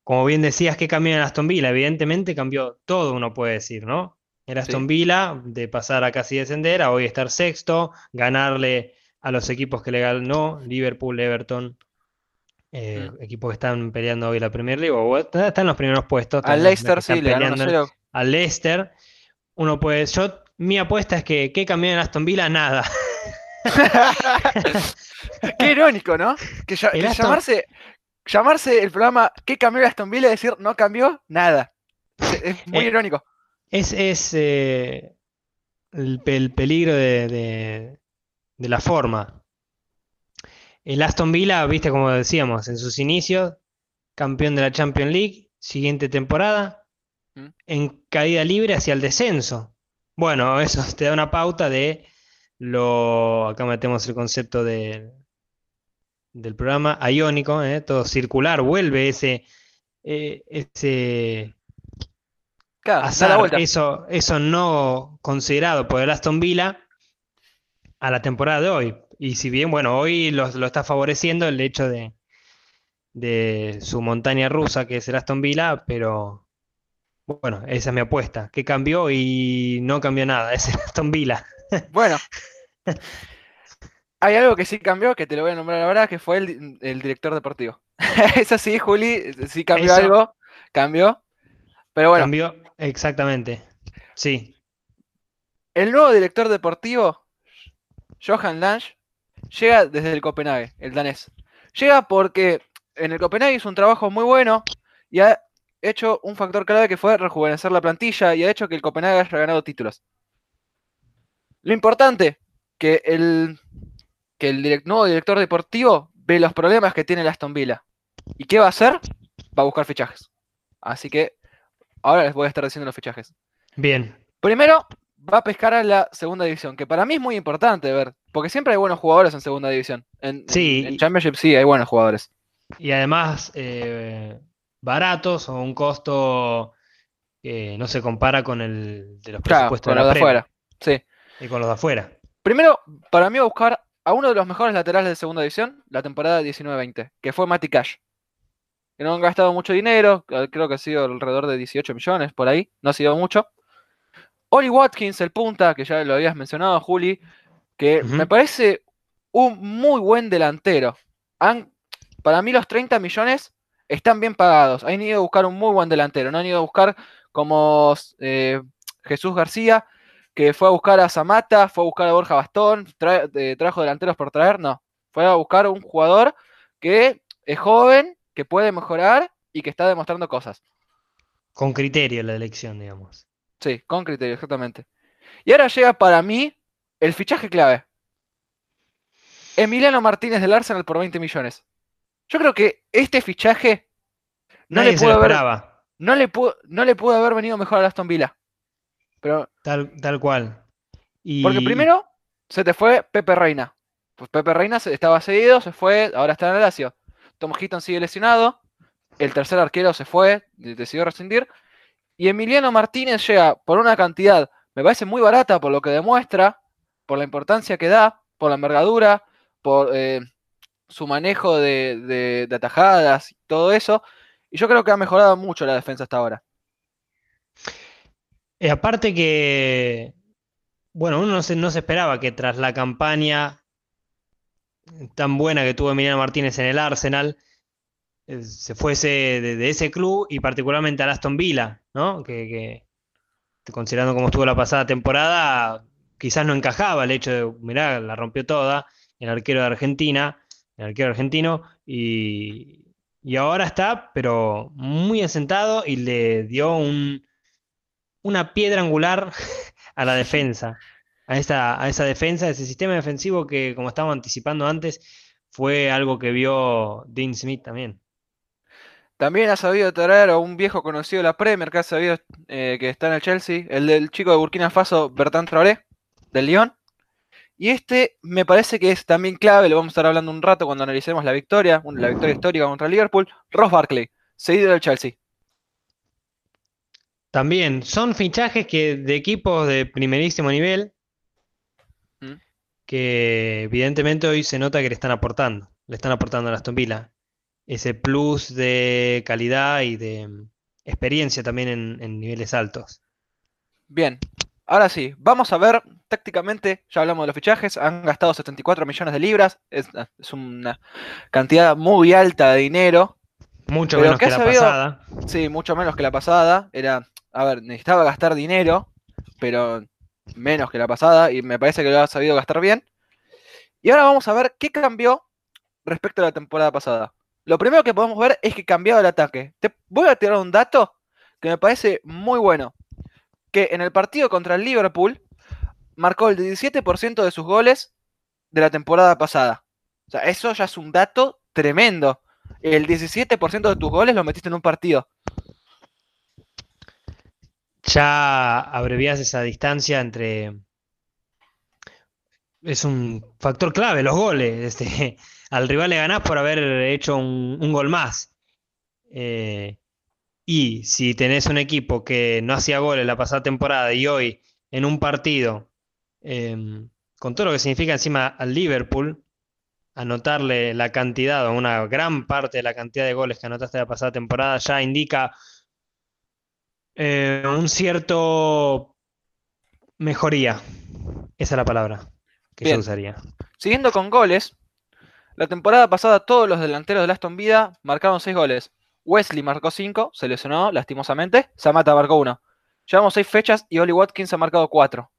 como bien decías, ¿qué cambió en Aston Villa? Evidentemente cambió todo, uno puede decir, ¿no? El Aston Sí. Villa, de pasar a casi descender, a hoy estar sexto, ganarle a los equipos que le ganó, Liverpool, Everton, eh, Mm. equipos que están peleando hoy la Premier League, o están en los primeros puestos, Al Leicester sí, le ganó peleando 1-0. al Leicester. Uno puede, yo, mi apuesta es que, ¿qué cambió en Aston Villa? Nada. Qué irónico, ¿no? Que, ya- El que Aston- llamarse, llamarse el programa ¿Qué cambió el Aston Villa? y decir no cambió nada. Es, es muy Eh, irónico. Es, es eh, el, pe- el peligro de, de- de la forma. El Aston Villa, viste como decíamos, en sus inicios, campeón de la Champions League, siguiente temporada, Mm. en caída libre hacia el descenso. Bueno, eso te da una pauta de lo, acá metemos el concepto de, del programa iónico, ¿eh? todo circular, vuelve ese, eh, ese Claro, azar, vuelta. eso, eso no considerado por el Aston Villa a la temporada de hoy. Y si bien, bueno, hoy lo, lo está favoreciendo el hecho de, de su montaña rusa, que es el Aston Villa, pero bueno, esa es mi apuesta. ¿Qué cambió? Y no cambió nada, es el Aston Villa. Bueno. Hay algo que sí cambió, que te lo voy a nombrar ahora, que fue el, el director deportivo. Eso sí, Juli, sí cambió Eso- algo, cambió. Pero bueno, Cambió, exactamente. Sí, el nuevo director deportivo Johan Lange, llega desde el Copenhague, el danés. Llega porque en el Copenhague hizo un trabajo muy bueno y ha hecho un factor clave que fue rejuvenecer la plantilla y ha hecho que el Copenhague haya ganado títulos. Lo importante, que el, que el nuevo director deportivo ve los problemas que tiene el Aston Villa. ¿Y qué va a hacer? Va a buscar fichajes. Así que ahora les voy a estar diciendo los fichajes. Bien. Primero, va a pescar a la segunda división, que para mí es muy importante ver, porque siempre hay buenos jugadores en segunda división. En, sí. En, Championship sí hay buenos jugadores. Y además, eh, baratos o un costo que no se compara con el de los presupuestos con de, los de afuera. Sí. Y con los de afuera. Primero, para mí, buscar a uno de los mejores laterales de segunda división, la temporada 19-20, que fue Matty Cash. Que no han gastado mucho dinero, creo que ha sido alrededor de 18 millones por ahí, no ha sido mucho. Oli Watkins, el punta, que ya lo habías mencionado, Juli, que me parece un muy buen delantero. Han, para mí los 30 millones están bien pagados. Han ido a buscar un muy buen delantero, no han ido a buscar como eh, Jesús García, que fue a buscar a Zamata, fue a buscar a Borja Bastón, trajo delanteros por traer, no. Fue a buscar un jugador que es joven, que puede mejorar y que está demostrando cosas. Con criterio la elección, digamos. Sí, con criterio, exactamente. Y ahora llega para mí el fichaje clave. Emiliano Martínez del Arsenal por 20 millones. Yo creo que este fichaje no le pudo haber, no le pudo, no le pudo haber venido mejor a Aston Villa. Pero, tal, tal cual. Porque primero se te fue Pepe Reina. Pues Pepe Reina estaba cedido, se fue, ahora está en el Lazio. Tom Hitton sigue lesionado. El tercer arquero se fue, decidió rescindir. Y Emiliano Martínez llega por una cantidad, me parece muy barata por lo que demuestra, por la importancia que da, por la envergadura, por eh, su manejo de, de atajadas y todo eso. Y yo creo que ha mejorado mucho la defensa hasta ahora. Eh, aparte que, bueno, uno no se, no se esperaba que tras la campaña tan buena que tuvo Emiliano Martínez en el Arsenal, eh, se fuese de, ese club y particularmente al Aston Villa, ¿no? Que, considerando cómo estuvo la pasada temporada, quizás no encajaba el hecho de, mirá, la rompió toda, el arquero de Argentina, el arquero argentino, y, y ahora está, pero muy asentado y le dio un, una piedra angular a la defensa, a esa, a esa defensa, a ese sistema defensivo que, como estábamos anticipando antes, fue algo que vio Dean Smith también. También ha sabido traer a un viejo conocido de la Premier que ha sabido eh, que está en el Chelsea, el del chico de Burkina Faso, Bertrand Traoré, del Lyon. Y este me parece que es también clave, lo vamos a estar hablando un rato cuando analicemos la victoria, la victoria histórica contra Liverpool. Ross Barkley, seguido del Chelsea. También son fichajes que de equipos de primerísimo nivel. Que evidentemente hoy se nota que le están aportando, le están aportando a Aston Villa ese plus de calidad y de mm, experiencia también en, niveles altos. Bien, ahora sí, vamos a ver tácticamente, ya hablamos de los fichajes, han gastado 74 millones de libras, es, una cantidad muy alta de dinero. Mucho menos que la pasada. Sí, mucho menos que la pasada. Era a ver, necesitaba gastar dinero, pero menos que la pasada, y me parece que lo ha sabido gastar bien. Y ahora vamos a ver qué cambió respecto a la temporada pasada. Lo primero que podemos ver es que cambiado el ataque. Te voy a tirar un dato que me parece muy bueno. Que en el partido contra el Liverpool marcó el 17% de sus goles de la temporada pasada. O sea, eso ya es un dato tremendo. El 17% de tus goles lo metiste en un partido ya abrevias esa distancia entre... Es un factor clave, los goles. Este, al rival le ganás por haber hecho un, gol más. Eh, y si tenés un equipo que no hacía goles la pasada temporada y hoy en un partido, em, con todo lo que significa encima al Liverpool, anotarle la cantidad o una gran parte de la cantidad de goles que anotaste la pasada temporada ya indica eh, un cierto mejoría. Esa es la palabra que yo usaría. Siguiendo con goles, la temporada pasada todos los delanteros de Aston Villa marcaron 6 goles. Wesley marcó 5, se lesionó lastimosamente. Samata marcó 1. Llevamos 6 fechas y Oli Watkins ha marcado 4.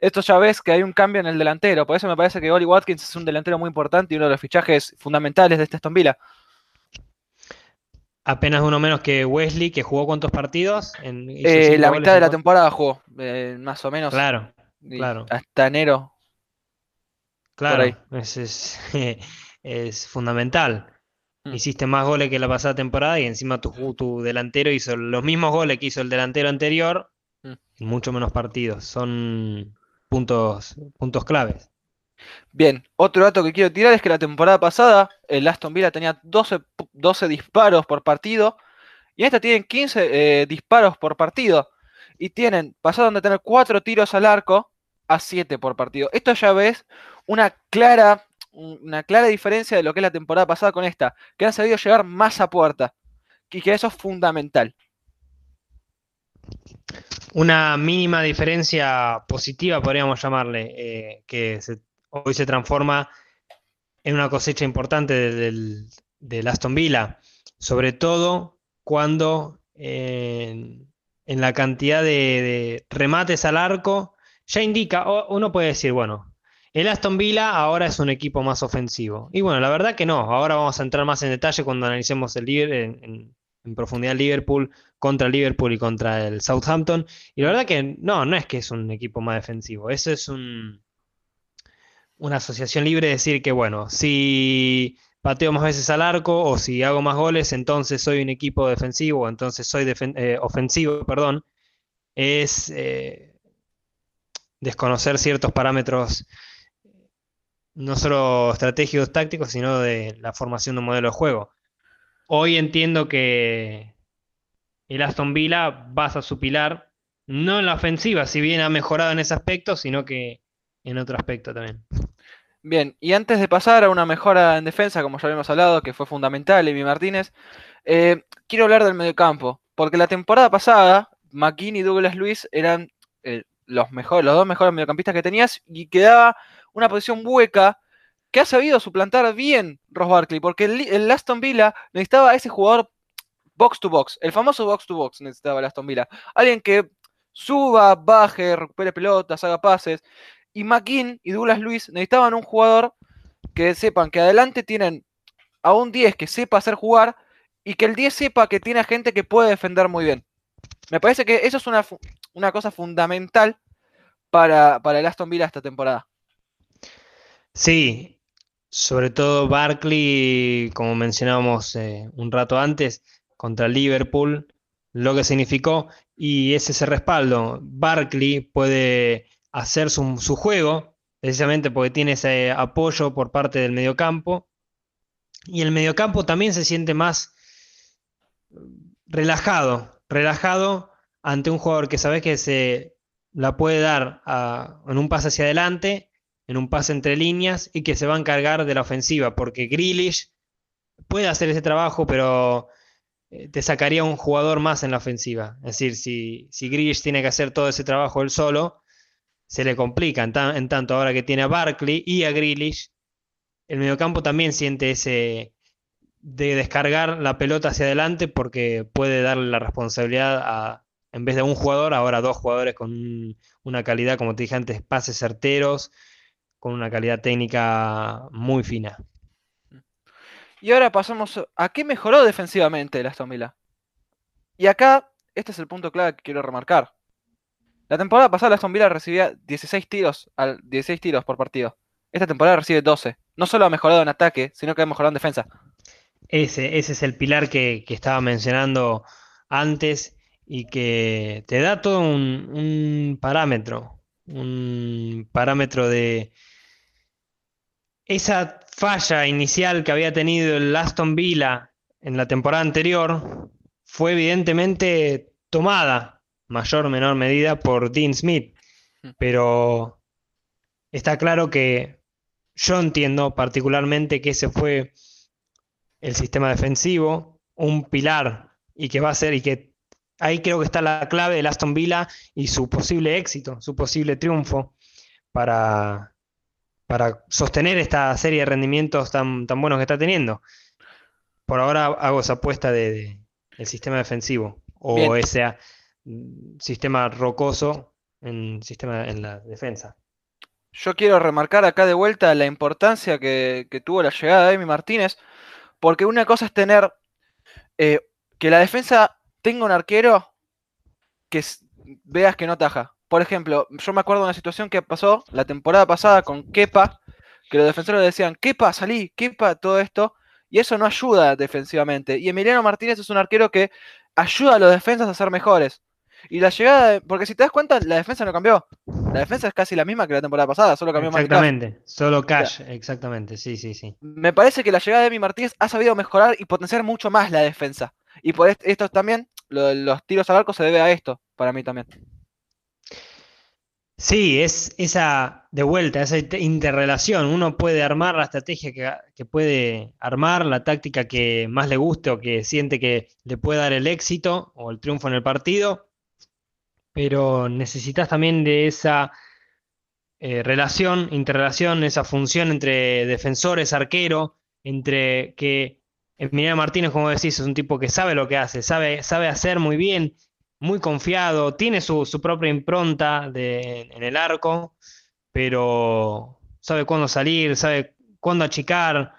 esto ya ves que hay un cambio en el delantero. Por eso me parece que Oli Watkins es un delantero muy importante y uno de los fichajes fundamentales de este Aston Villa. Apenas uno menos que Wesley, que jugó cuántos partidos? En, eh, la mitad de la temporada jugó, eh, más o menos. Claro, claro. Hasta enero. Claro, es, es, fundamental. Mm. Hiciste más goles que la pasada temporada y encima tu, tu delantero hizo los mismos goles que hizo el delantero anterior mm. mucho menos partidos. Son puntos, puntos claves. Bien, otro dato que quiero tirar es que la temporada pasada el Aston Villa tenía 12, 12 disparos por partido y esta tienen 15 eh, disparos por partido y tienen, pasaron de tener 4 tiros al arco a 7 por partido. Esto ya ves una clara, una clara diferencia de lo que es la temporada pasada con esta, que han sabido llegar más a puerta y que eso es fundamental. Una mínima diferencia positiva, podríamos llamarle, eh, que hoy se transforma en una cosecha importante del, Aston Villa, sobre todo cuando en, la cantidad de, remates al arco ya indica, uno puede decir, bueno, el Aston Villa ahora es un equipo más ofensivo. Y bueno, la verdad que no, ahora vamos a entrar más en detalle cuando analicemos el Liverpool en, en profundidad Liverpool contra Liverpool y contra el Southampton. Y la verdad que no, no es que es un equipo más defensivo. Eso es un, una asociación libre de decir que, bueno, si pateo más veces al arco o si hago más goles, entonces soy un equipo defensivo, entonces soy eh, ofensivo, perdón, es eh, desconocer ciertos parámetros no solo estratégicos tácticos, sino de la formación de un modelo de juego. Hoy entiendo que el Aston Villa basa su pilar no en la ofensiva, si bien ha mejorado en ese aspecto, sino que en otro aspecto también. Bien, y antes de pasar a una mejora en defensa, como ya habíamos hablado, que fue fundamental, Emi Martínez, eh, quiero hablar del mediocampo, porque la temporada pasada, McKinney y Douglas Luis eran eh, los, mejores, los dos mejores mediocampistas que tenías y quedaba una posición hueca que ha sabido suplantar bien Ross Barkley, porque el, Aston Villa necesitaba a ese jugador box to box, el famoso box to box necesitaba el Aston Villa. Alguien que suba, baje, recupere pelotas, haga pases. Y McKean y Douglas Luis necesitaban un jugador que sepan que adelante tienen a un 10 que sepa hacer jugar y que el 10 sepa que tiene gente que puede defender muy bien. Me parece que eso es una, una cosa fundamental para, para el Aston Villa esta temporada. Sí, sobre todo Barkley, como mencionábamos eh, un rato antes, contra Liverpool, lo que significó, y es ese respaldo. Barkley puede hacer su, juego, precisamente porque tiene ese apoyo por parte del mediocampo, y el mediocampo también se siente más relajado, relajado ante un jugador que sabes que se la puede dar en un pase hacia adelante en un pase entre líneas y que se va a encargar de la ofensiva, porque Grealish puede hacer ese trabajo, pero eh, te sacaría un jugador más en la ofensiva. Es decir, si, si tiene que hacer todo ese trabajo él solo, se le complica. En, tanto, ahora que tiene a Barkley y a Grealish, el mediocampo también siente ese de descargar la pelota hacia adelante porque puede darle la responsabilidad a, en vez de un jugador, ahora dos jugadores con una calidad, como te dije antes, pases certeros, con una calidad técnica muy fina. Y ahora pasamos a qué mejoró defensivamente el Aston. Y acá, este es el punto clave que quiero remarcar. La temporada pasada el Aston Villa recibía 16 tiros, al 16 tiros por partido. Esta temporada recibe 12. No solo ha mejorado en ataque, sino que ha mejorado en defensa. Ese, ese es el pilar que, estaba mencionando antes y que te da todo un parámetro. Un parámetro de, esa falla inicial que había tenido el Aston Villa en la temporada anterior fue evidentemente tomada, mayor o menor medida, por Dean Smith. Hmm. Pero está claro que yo entiendo particularmente que ese fue el sistema defensivo, un pilar y que va a ser y que ahí creo que está la clave del Aston Villa y su posible éxito, su posible triunfo para para sostener esta serie de rendimientos tan, tan buenos que está teniendo. Por ahora hago esa apuesta de, del sistema defensivo o mm, sistema rocoso en sistema en la defensa. Yo quiero remarcar acá de vuelta la importancia que, tuvo la llegada de Emi Martínez, porque una cosa es tener eh, que la defensa tenga un arquero que veas que no taja. Por ejemplo, yo me acuerdo de una situación que pasó la temporada pasada con Kepa, que los defensores decían, Kepa, salí, Kepa, todo esto, y eso no ayuda defensivamente. Y Emiliano Martínez es un arquero que ayuda a los defensas a ser mejores. Y la llegada, porque si te das cuenta, la defensa no cambió. La defensa es casi la misma que la temporada pasada, solo cambió Exactamente, solo cash, exactamente, sí, sí, sí. Me parece que la llegada de Emi Martínez ha sabido mejorar y potenciar mucho más la defensa. Y por esto también, los tiros al arco se debe a esto, para mí también. Sí, es esa de vuelta, esa interrelación. Uno puede armar la estrategia que, puede armar, la táctica que más le guste o que siente que le puede dar el éxito o el triunfo en el partido, pero necesitas también de esa eh, relación, interrelación, esa función entre defensores, arquero, entre que Emiliano Martínez, como decís, es un tipo que sabe lo que hace, sabe, sabe hacer muy bien muy confiado, tiene su, propia impronta en el arco, pero sabe cuándo salir, sabe cuándo achicar,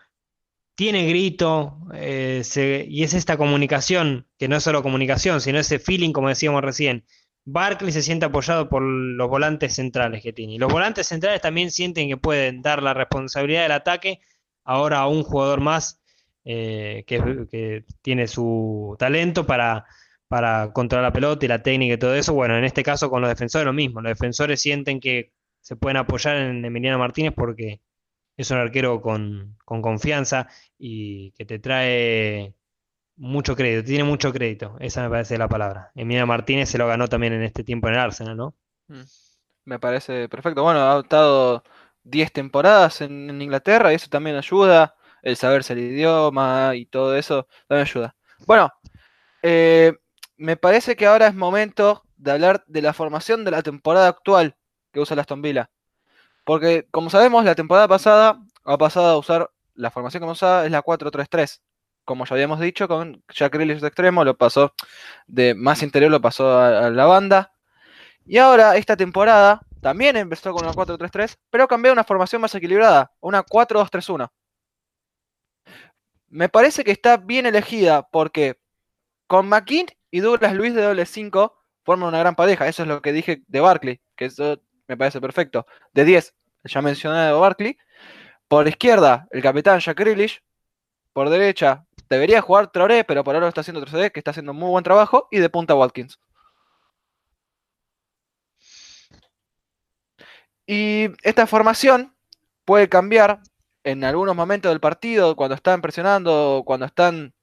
tiene grito, eh, y es esta comunicación, que no es solo comunicación, sino ese feeling, como decíamos recién. Barkley se siente apoyado por los volantes centrales que tiene. Y los volantes centrales también sienten que pueden dar la responsabilidad del ataque ahora a un jugador más eh, que tiene su talento para para controlar la pelota y la técnica y todo eso. Bueno, en este caso con los defensores lo mismo. Los defensores sienten que se pueden apoyar en Emiliano Martínez porque es un arquero con, confianza y que te trae mucho crédito, tiene mucho crédito, esa me parece la palabra. Emiliano Martínez se lo ganó también en este tiempo en el Arsenal, ¿no? Mm, me parece perfecto. Bueno, ha estado 10 temporadas en, Inglaterra y eso también ayuda. El saberse el idioma y todo eso también ayuda. Bueno, eh, me parece que ahora es momento de hablar de la formación de la temporada actual que usa la Aston Villa. Porque, como sabemos, la temporada pasada ha pasado a usar la formación que usaba es la 4-3-3. Como ya habíamos dicho, con Jack Grealish de extremo, lo pasó de más interior, lo pasó a, la banda. Y ahora, esta temporada, también empezó con una 4-3-3, pero cambió a una formación más equilibrada, una 4-2-3-1. Me parece que está bien elegida porque con McKean y Douglas Luis de doble 5 forman una gran pareja. Eso es lo que dije de Barkley, que eso me parece perfecto. De 10, ya mencionado Barkley. Por izquierda, el capitán Jack Grealish. Por derecha, debería jugar Traoré, pero por ahora lo está haciendo Traoré, que está haciendo muy buen trabajo. Y de punta Watkins. Y esta formación puede cambiar en algunos momentos del partido, cuando están presionando, cuando están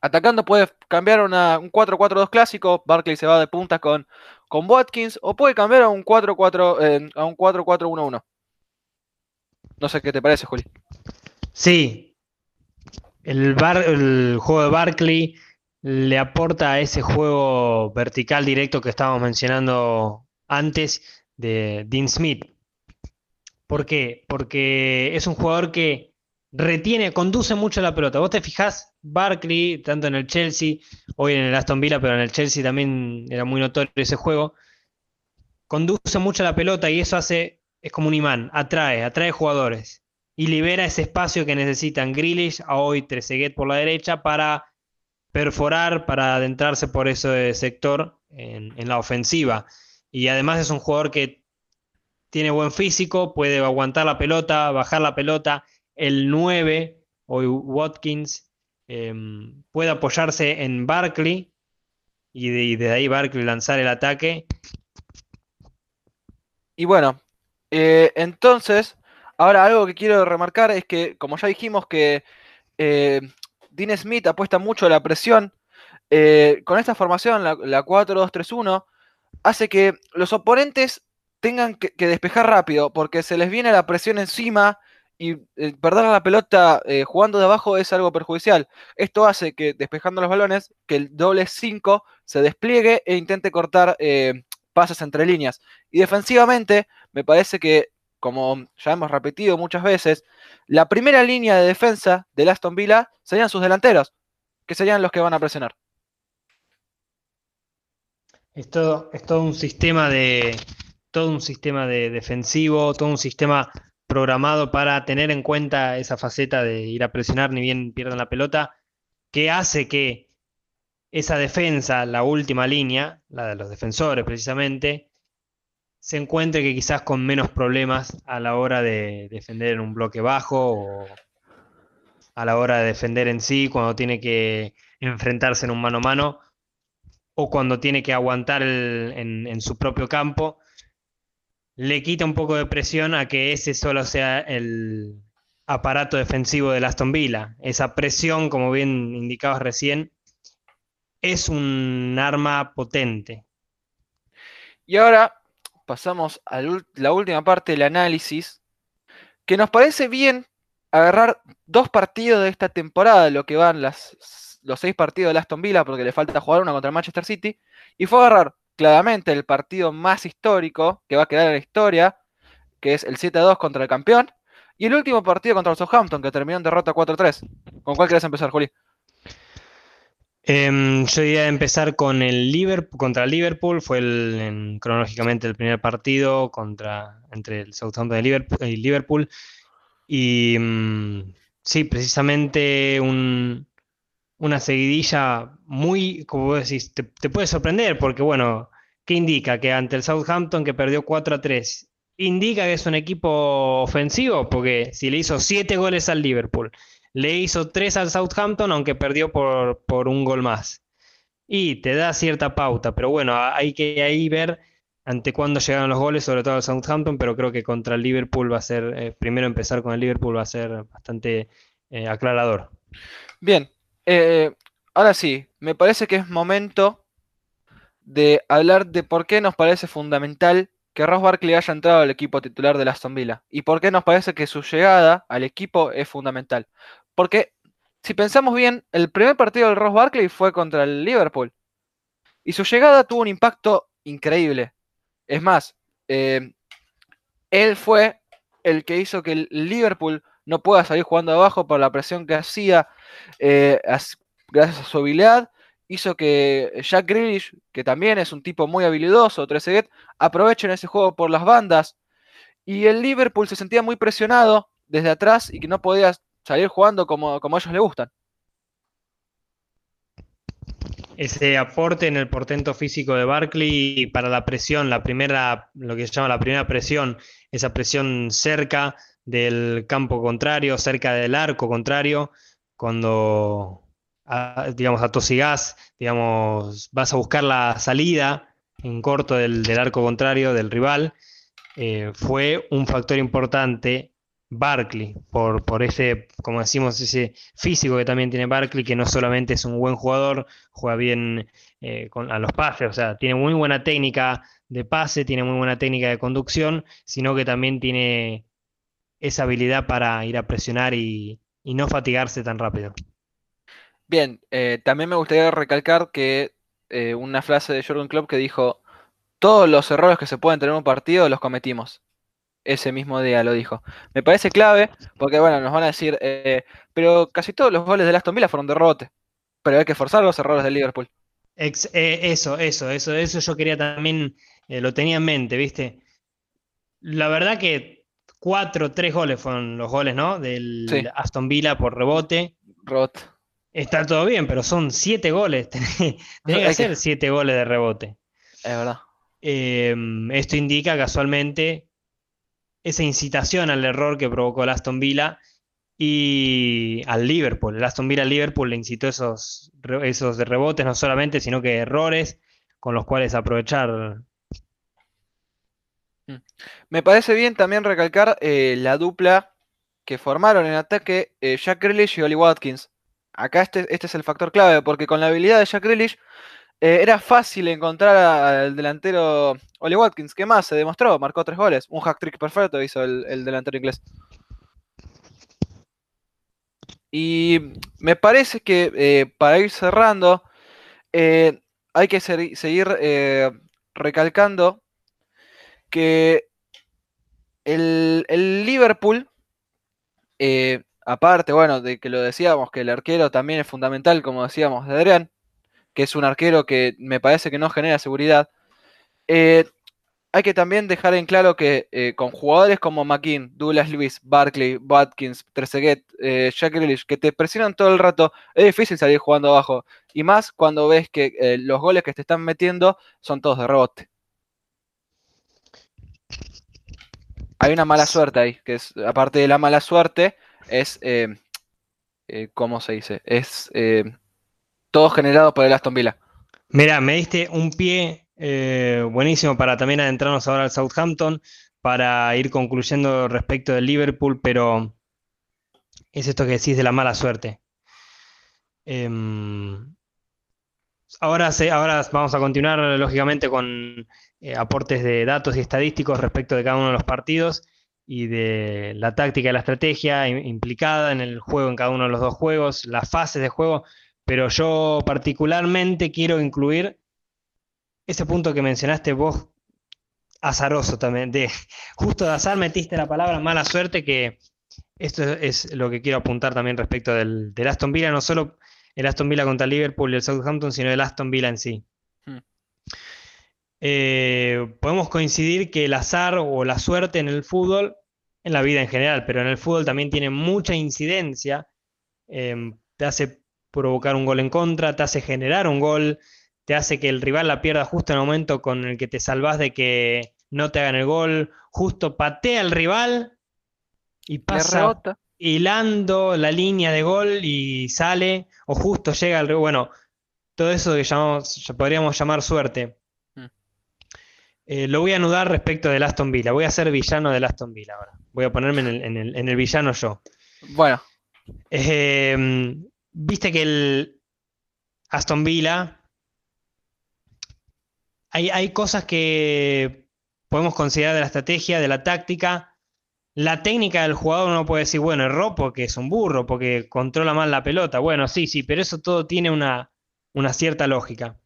Atacando puede cambiar un 4-4-2 clásico, Barkley se va de punta con, con Watkins, o puede cambiar a un 4-4 eh, 4-4-1-1. No sé qué te parece, Juli. Sí. El, juego de Barkley le aporta a ese juego vertical directo que estábamos mencionando antes de Dean Smith. ¿Por qué? Porque es un jugador que retiene, conduce mucho la pelota. Vos te fijás, Barkley, tanto en el Chelsea, hoy en el Aston Villa, pero en el Chelsea también era muy notorio ese juego, conduce mucho la pelota y eso hace, es como un imán, atrae, atrae jugadores y libera ese espacio que necesitan Grealish, a hoy Trezeguet por la derecha para perforar, para adentrarse por ese sector en, la ofensiva. Y además es un jugador que tiene buen físico, puede aguantar la pelota, bajar la pelota, el 9 o Watkins em, puede apoyarse en Barkley y de, ahí Barkley lanzar el ataque. Y bueno, eh, entonces, ahora algo que quiero remarcar es que, como ya dijimos que eh, Dean Smith apuesta mucho a la presión, eh, con esta formación, la, 4-2-3-1, hace que los oponentes tengan que, despejar rápido, porque se les viene la presión encima y eh, perder la pelota jugando de abajo es algo perjudicial. Esto hace que, despejando los balones, que el doble 5 se despliegue e intente cortar pases entre líneas. Y defensivamente, me parece que, como ya hemos repetido muchas veces, la primera línea de defensa del Aston Villa serían sus delanteros, que serían los que van a presionar. Es todo, un sistema de todo un sistema de defensivo, todo un sistema programado para tener en cuenta esa faceta de ir a presionar ni bien pierdan la pelota, que hace que esa defensa, la última línea, la de los defensores precisamente, se encuentre que quizás con menos problemas a la hora de defender en un bloque bajo o a la hora de defender en sí, cuando tiene que enfrentarse en un mano a mano o cuando tiene que aguantar en, su propio campo, le quita un poco de presión a que ese solo sea el aparato defensivo de Aston Villa. Esa presión, como bien indicabas recién, es un arma potente. Y ahora pasamos a la última parte del análisis, que nos parece bien agarrar dos partidos de esta temporada, lo que van los seis partidos de Aston Villa porque le falta jugar una contra el Manchester City. Y fue agarrar claramente el partido más histórico que va a quedar en la historia, que es el 7-2 contra el campeón. Y el último partido contra el Southampton, que terminó en derrota 4-3. ¿Con cuál querés empezar, Juli? Em, yo iba a empezar con el Liverpool, contra el Liverpool, fue el, cronológicamente el primer partido contra, entre el Southampton y Liverpool. Y mm, sí, precisamente un, una seguidilla muy, como vos decís, te, puede sorprender, porque bueno, ¿qué indica? Que ante el Southampton que perdió 4 a 3, indica que es un equipo ofensivo, porque si le hizo 7 goles al Liverpool, le hizo 3 al Southampton, aunque perdió por, por un gol más. Y te da cierta pauta, pero bueno, hay que ahí ver ante cuándo llegan los goles, sobre todo al Southampton, pero creo que contra el Liverpool va a ser, eh, primero empezar con el Liverpool va a ser bastante eh, aclarador. Bien, eh, ahora sí, me parece que es momento de hablar de por qué nos parece fundamental que Ross Barkley haya entrado al equipo titular de Aston Villa y por qué nos parece que su llegada al equipo es fundamental. Porque si pensamos bien, el primer partido del Ross Barkley fue contra el Liverpool y su llegada tuvo un impacto increíble. Es más, eh, él fue el que hizo que el Liverpool no pueda salir jugando abajo por la presión que hacía, eh, gracias a su habilidad, hizo que Jack Grealish, que también es un tipo muy habilidoso, Trezeguet, aprovechen ese juego por las bandas. Y el Liverpool se sentía muy presionado desde atrás y que no podía salir jugando como, como a ellos le gustan. Ese aporte en el portento físico de Barkley para la presión, la primera, lo que se llama la primera presión, esa presión cerca, del campo contrario, cerca del arco contrario, cuando, digamos, atosigás, digamos, vas a buscar la salida en corto del, arco contrario del rival, eh, fue un factor importante Barkley, por, por ese, como decimos, ese físico que también tiene Barkley, que no solamente es un buen jugador, juega bien eh, a los pases, o sea, tiene muy buena técnica de pase, tiene muy buena técnica de conducción, sino que también tiene esa habilidad para ir a presionar y, no fatigarse tan rápido. Bien, eh, también me gustaría recalcar que eh, una frase de Jordan Klopp que dijo, todos los errores que se pueden tener en un partido los cometimos. Ese mismo día lo dijo. Me parece clave porque, bueno, nos van a decir, eh, pero casi todos los goles de Aston Villa fueron de rebote. Pero hay que forzar los errores del Liverpool. eso, eso, eso, eso yo quería también, lo tenía en mente, ¿viste? La verdad que Cuatro, tres goles fueron los goles, ¿no? Del Aston Villa por rebote. Rot. Está todo bien, pero son siete goles. Tiene que hacer siete goles de rebote. Es verdad. Esto indica casualmente esa incitación al error que provocó el Aston Villa y al Liverpool. El Aston Villa al Liverpool le incitó esos, esos rebotes, no solamente, sino que errores con los cuales aprovechar Mm. Me parece bien también recalcar eh, la dupla que formaron en ataque eh, Jack Grealish y Oli Watkins. Acá este, este, es el factor clave, porque con la habilidad de Jack Grealish eh, era fácil encontrar al delantero Oli Watkins. ¿Qué más? Se demostró, marcó tres goles. Un hack trick perfecto hizo el, delantero inglés. Y me parece que para ir cerrando, hay que seguir recalcando que el, Liverpool, eh, aparte, bueno, de que lo decíamos, que el arquero también es fundamental, como decíamos de Adrián, que es un arquero que me parece que no genera seguridad, eh, hay que también dejar en claro que eh, con jugadores como McKean, Douglas Lewis, Barkley, Watkins, Trezeguet, eh, Jack que te presionan todo el rato, es difícil salir jugando abajo. Y más cuando ves que eh, los goles que te están metiendo son todos de rebote. Hay una mala suerte ahí, que es, aparte de la mala suerte, es, ¿cómo se dice? Es todo generado por el Aston Villa. Mira, me diste un pie eh, buenísimo para también adentrarnos ahora al Southampton, para ir concluyendo respecto del Liverpool, pero es esto que decís de la mala suerte. Em, ahora, ahora vamos a continuar, lógicamente, con eh, aportes de datos y estadísticos respecto de cada uno de los partidos y de la táctica y la estrategia implicada en el juego, en cada uno de los dos juegos, las fases de juego, pero yo particularmente quiero incluir ese punto que mencionaste vos, azaroso también, de justo de azar metiste la palabra mala suerte, que esto es lo que quiero apuntar también respecto del, Aston Villa, no solo el Aston Villa contra Liverpool y el Southampton, sino el Aston Villa en sí. Hmm. Eh, podemos coincidir que el azar o la suerte en el fútbol, en la vida en general, pero en el fútbol también tiene mucha incidencia, em, te hace provocar un gol en contra, te hace generar un gol, te hace que el rival la pierda justo en el momento con el que te salvas de que no te hagan el gol, justo patea al rival y pasa hilando la línea de gol y sale, o justo llega al bueno, todo eso que llamamos, podríamos llamar suerte. Mm. Eh, lo voy a anudar respecto del Aston Villa. Voy a ser villano del Aston Villa ahora. Voy a ponerme en el, villano yo. Bueno. Eh, viste que el Aston Villa hay, cosas que podemos considerar de la estrategia, de la táctica. La técnica del jugador uno puede decir, bueno, erró porque es un burro, porque controla mal la pelota. Bueno, sí, sí, pero eso todo tiene una, cierta lógica.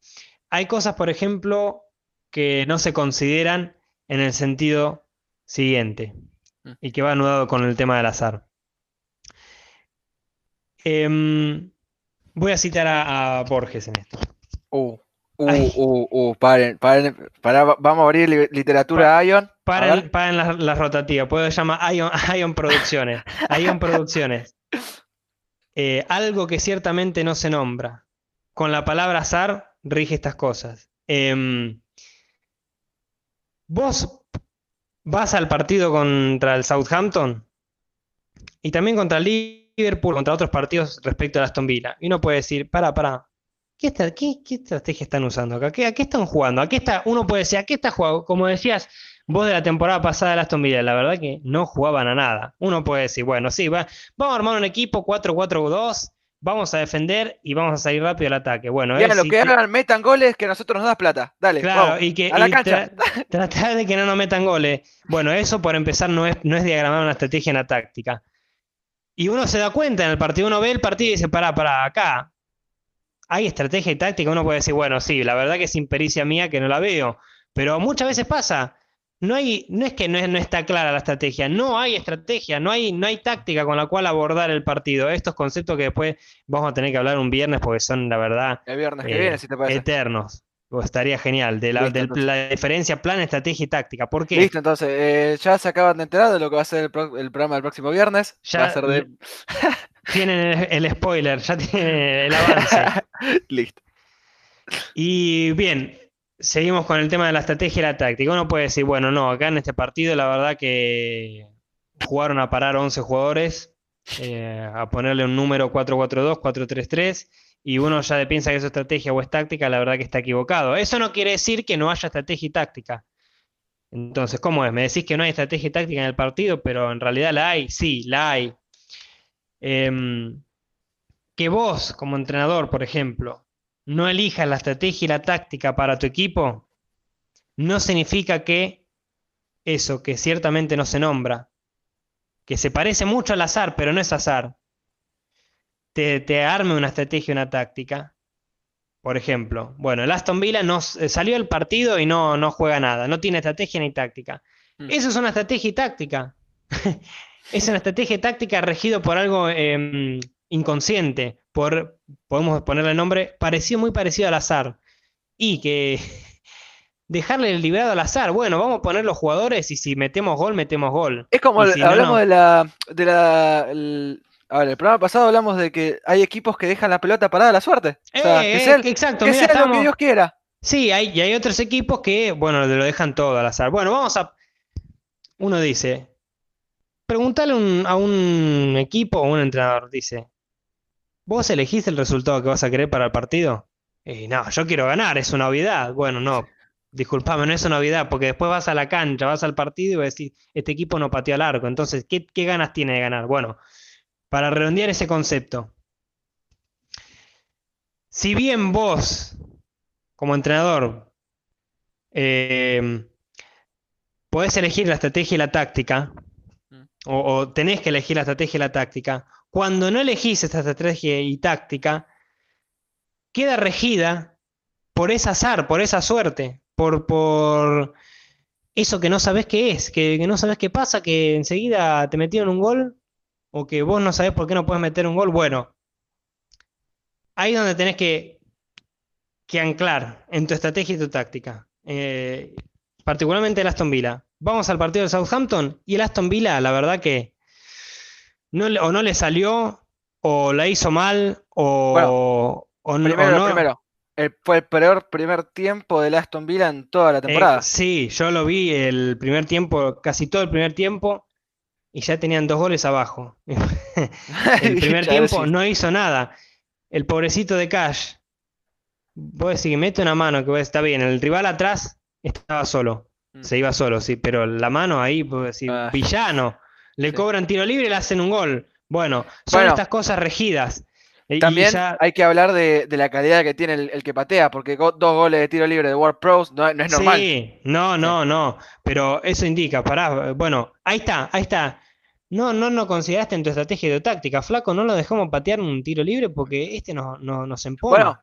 Hay cosas, por ejemplo, que no se consideran en el sentido siguiente mm. y que va anudado con el tema del azar. Em, voy a citar a, Borges en esto. Uh. Uh, uh, uh, paren, paren, vamos a abrir literatura pa Ion. Paren, paren las la rotativas, puedo llamar Ion, Ion Producciones. Ion Producciones. Eh, algo que ciertamente no se nombra. Con la palabra azar rige estas cosas. Em, vos vas al partido contra el Southampton y también contra el Liverpool, contra otros partidos respecto a Aston Villa. Y uno puede decir, para, para, ¿Qué, estrategia están usando acá? ¿A qué están jugando? ¿A qué está, uno puede decir, ¿a qué está jugando? Como decías vos de la temporada pasada de Aston Villa, la verdad que no jugaban a nada. Uno puede decir, bueno, sí, vamos a armar un equipo 4-4-2, vamos a defender y vamos a salir rápido al ataque. Bueno, ya, lo que hagan, metan goles, que nosotros nos das plata. Dale, claro, y que a la cancha. tratar de que no nos metan goles. Bueno, eso por empezar no es, no es diagramar una estrategia en la táctica. Y uno se da cuenta en el partido, uno ve el partido y dice, pará, pará, acá hay estrategia y táctica, uno puede decir, bueno, sí, la verdad que es impericia mía que no la veo, pero muchas veces pasa. No, hay, no es que no, está clara la estrategia, no hay estrategia, no hay, no hay táctica con la cual abordar el partido. Estos conceptos que después vamos a tener que hablar un viernes porque son, la verdad, eternos. O estaría genial, de la, diferencia plan, estrategia y táctica. ¿Por qué? Listo, entonces, eh, ya se acaban de enterar de lo que va a ser el, programa del próximo viernes. Ya, va a ser de... Tienen el, spoiler, ya tienen el avance. Listo. Y bien, seguimos con el tema de la estrategia y la táctica. Uno puede decir, bueno, no, acá en este partido la verdad que jugaron a parar 11 jugadores, eh, a ponerle un número 4-4-2, 4-3-3, y uno ya piensa que es estrategia o es táctica, la verdad que está equivocado. Eso no quiere decir que no haya estrategia y táctica. Entonces, ¿cómo es? Me decís que no hay estrategia y táctica en el partido, pero en realidad la hay, sí, la hay. Em, que vos, como entrenador, por ejemplo, no elijas la estrategia y la táctica para tu equipo, no significa que eso, que ciertamente no se nombra, que se parece mucho al azar, pero no es azar, te, arme una estrategia y una táctica. Por ejemplo, bueno, el Aston Villa eh, salió al partido y no, no juega nada, no tiene estrategia ni táctica. Mm. Eso es una estrategia y táctica. es una estrategia táctica regido por algo em, inconsciente, por, podemos ponerle el nombre, parecido, muy parecido al azar. Y que dejarle liberado al azar. Bueno, vamos a poner los jugadores y si metemos gol, metemos gol. Es como Y el- si no, hablamos no. de la. De la el, a ver, el programa pasado hablamos de que hay equipos que dejan la pelota parada a la suerte. O sea, Eh, que sea, el- exacto, que mira, sea lo estamos- que Dios quiera. Sí, hay, y hay otros equipos que, bueno, lo dejan todo al azar. Bueno, vamos a. Uno dice. Preguntale un- a un equipo o un entrenador, dice. ¿Vos elegís el resultado que vas a querer para el partido? Y no, yo quiero ganar, es una obviedad. Bueno, no, disculpame, no es una obviedad, porque después vas a la cancha, vas al partido y vas a decir, este equipo no pateó al arco. Entonces, ¿qué, qué ganas tiene de ganar? Bueno, para redondear ese concepto. Si bien vos, como entrenador, eh, podés elegir la estrategia y la táctica, Mm. o, o tenés que elegir la estrategia y la táctica, cuando no elegís esta estrategia y táctica, queda regida por ese azar, por esa suerte, por, por eso que no sabés qué es, que, que no sabés qué pasa, que enseguida te metieron un gol, o que vos no sabés por qué no puedes meter un gol. Bueno, ahí es donde tenés que, que anclar en tu estrategia y tu táctica. Eh, particularmente el Aston Villa. Vamos al partido del Southampton y el Aston Villa, la verdad que no, o no le salió, o la hizo mal, o, o no- o Primero, no. primero. el- fue el peor primer tiempo del Aston Villa en toda la Eh, temporada. sí, yo lo vi el primer tiempo, casi todo el primer tiempo, y ya tenían dos goles abajo. El primer tiempo no hizo nada. El pobrecito de Cash, vos decís mete una mano, que está bien, el rival atrás estaba solo, Mm. se iba solo, sí, pero la mano ahí, vos decís, Ah. villano, le Sí. cobran tiro libre y le hacen un gol. Bueno, son Bueno. estas cosas regidas. También hay que hablar de, de la calidad que tiene el, el que patea, porque go- dos goles de tiro libre de World Pros no, no es normal. Sí, no, no, no, pero eso indica, pará, bueno, ahí está, ahí está. No, no, no consideraste en tu estrategia tu táctica, flaco, no lo dejamos patear un tiro libre porque este nos, nos, nos empoma. Bueno,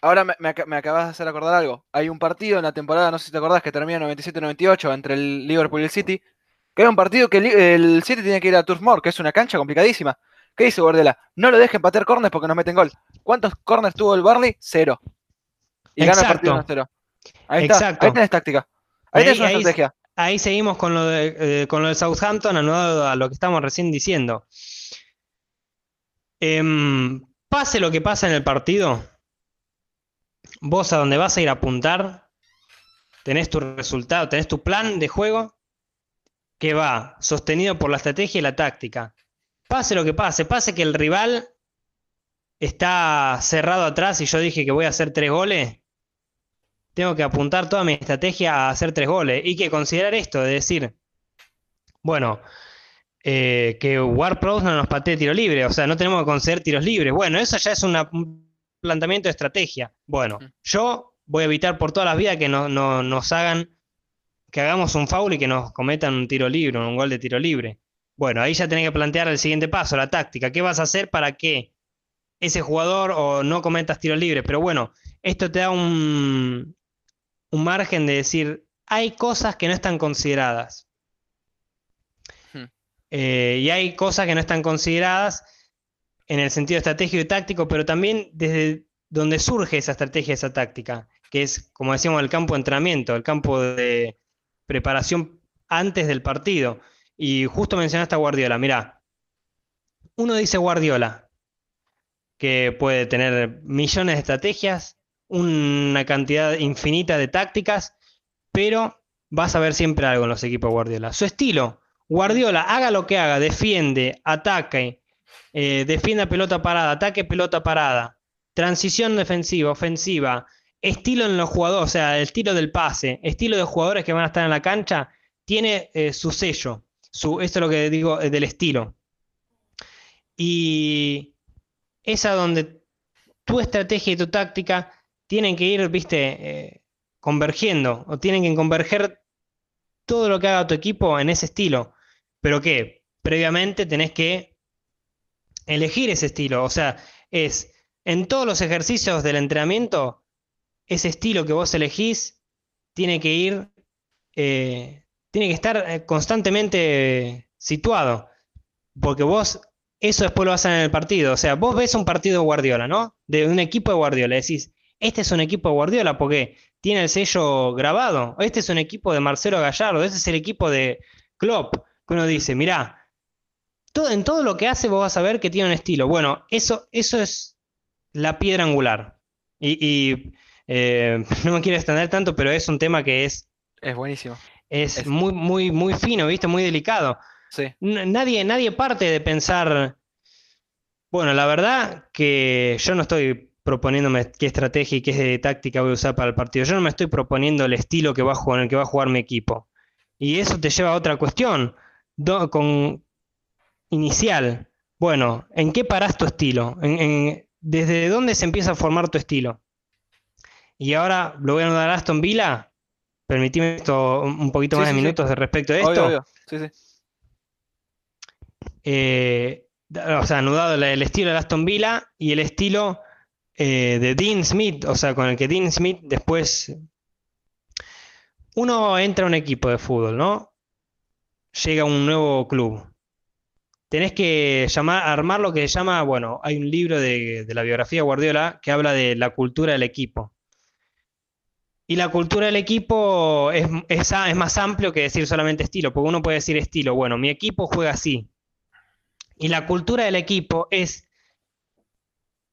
ahora me, me ac- me acabas de hacer acordar algo. Hay un partido en la temporada, no sé si te acordás, que termina 97-98 entre el Liverpool y el City. Que era un partido que el City tiene que ir a Turf Moor, que es una cancha complicadísima. ¿Qué dice Guardiola? No lo dejen patear corners porque nos meten gol. ¿Cuántos corners tuvo el Barley? Cero. Y gana el partido Exacto. 1-0. Ahí está, Exacto. ahí tenés táctica. Ahí Ahí- tenés una ahí- estrategia. Ahí seguimos con lo de, eh, con lo de Southampton, anudado a lo que estamos recién diciendo. Em, pase lo que pase en el partido, vos a donde vas a ir a apuntar, tenés tu resultado, tenés tu plan de juego que va sostenido por la estrategia y la táctica. Pase lo que pase, pase que el rival está cerrado atrás y yo dije que voy a hacer tres goles, tengo que apuntar toda mi estrategia a hacer tres goles y que considerar esto, de decir, bueno, eh, que War Pros no nos patee tiro libre, o sea, no tenemos que conceder tiros libres. Bueno, eso ya es una- un planteamiento de estrategia. Bueno, yo voy a evitar por todas las vidas que no, no- nos hagan, que hagamos un foul y que nos cometan un tiro libre, un gol de tiro libre. Bueno, ahí ya tenés que plantear el siguiente paso, la táctica. ¿Qué vas a hacer para que ese jugador o no cometas tiros libres? Pero bueno, esto te da un, un margen de decir, hay cosas que no están consideradas. Hmm. Eh, y hay cosas que no están consideradas en el sentido estratégico y táctico, pero también desde donde surge esa estrategia, esa táctica, que es, como decíamos, el campo de entrenamiento, el campo de preparación antes del partido. Y justo mencionaste a Guardiola, mirá, uno dice Guardiola, que puede tener millones de estrategias, una cantidad infinita de tácticas, pero vas a ver siempre algo en los equipos de Guardiola. Su estilo, Guardiola, haga lo que haga, defiende, ataque, eh, defienda pelota parada, ataque pelota parada, transición defensiva, ofensiva, estilo en los jugadores, o sea, el estilo del pase, estilo de jugadores que van a estar en la cancha, tiene eh, su sello. Esto es lo que digo eh, del estilo. Y es a donde tu estrategia y tu táctica tienen que ir, viste, eh, convergiendo, o tienen que converger todo lo que haga tu equipo en ese estilo. Pero que previamente tenés que elegir ese estilo. O sea, es en todos los ejercicios del entrenamiento, ese estilo que vos elegís tiene que ir, eh, tiene que estar eh, constantemente situado. Porque vos eso después lo vas a en el partido. O sea, vos ves un partido de Guardiola, ¿no? De un equipo de Guardiola. Decís, este es un equipo de Guardiola porque tiene el sello grabado. Este es un equipo de Marcelo Gallardo, este es el equipo de Klopp, que uno dice, mirá, todo, en todo lo que hace vos vas a ver que tiene un estilo. Bueno, eso, eso es la piedra angular. Y, eh, no me quiero extender tanto, pero es un tema que es... Es buenísimo. Es, muy, muy, muy fino, ¿viste? Muy delicado. Sí. Nadie, nadie parte de pensar, bueno, la verdad que yo no estoy proponiéndome qué estrategia y qué táctica voy a usar para el partido. Yo no me estoy proponiendo el estilo que va a jugar, en el que va a jugar mi equipo. Y eso te lleva a otra cuestión. con inicial. Bueno, ¿en qué paras tu estilo? ¿Desde dónde se empieza a formar tu estilo? Y ahora lo voy a dar a Aston Villa. Permitime esto un poquito más de minutos de respecto a esto. Sí, sí. Eh, o sea, anudado el estilo de Aston Villa y el estilo eh, de Dean Smith, o sea, con el que Dean Smith después... Uno entra a un equipo de fútbol, ¿no? Llega a un nuevo club. Tenés que llamar, armar lo que se llama, bueno, hay un libro de, la biografía de Guardiola que habla de la cultura del equipo. Y la cultura del equipo es, más amplio que decir solamente estilo, porque uno puede decir estilo, bueno, mi equipo juega así, y la cultura del equipo es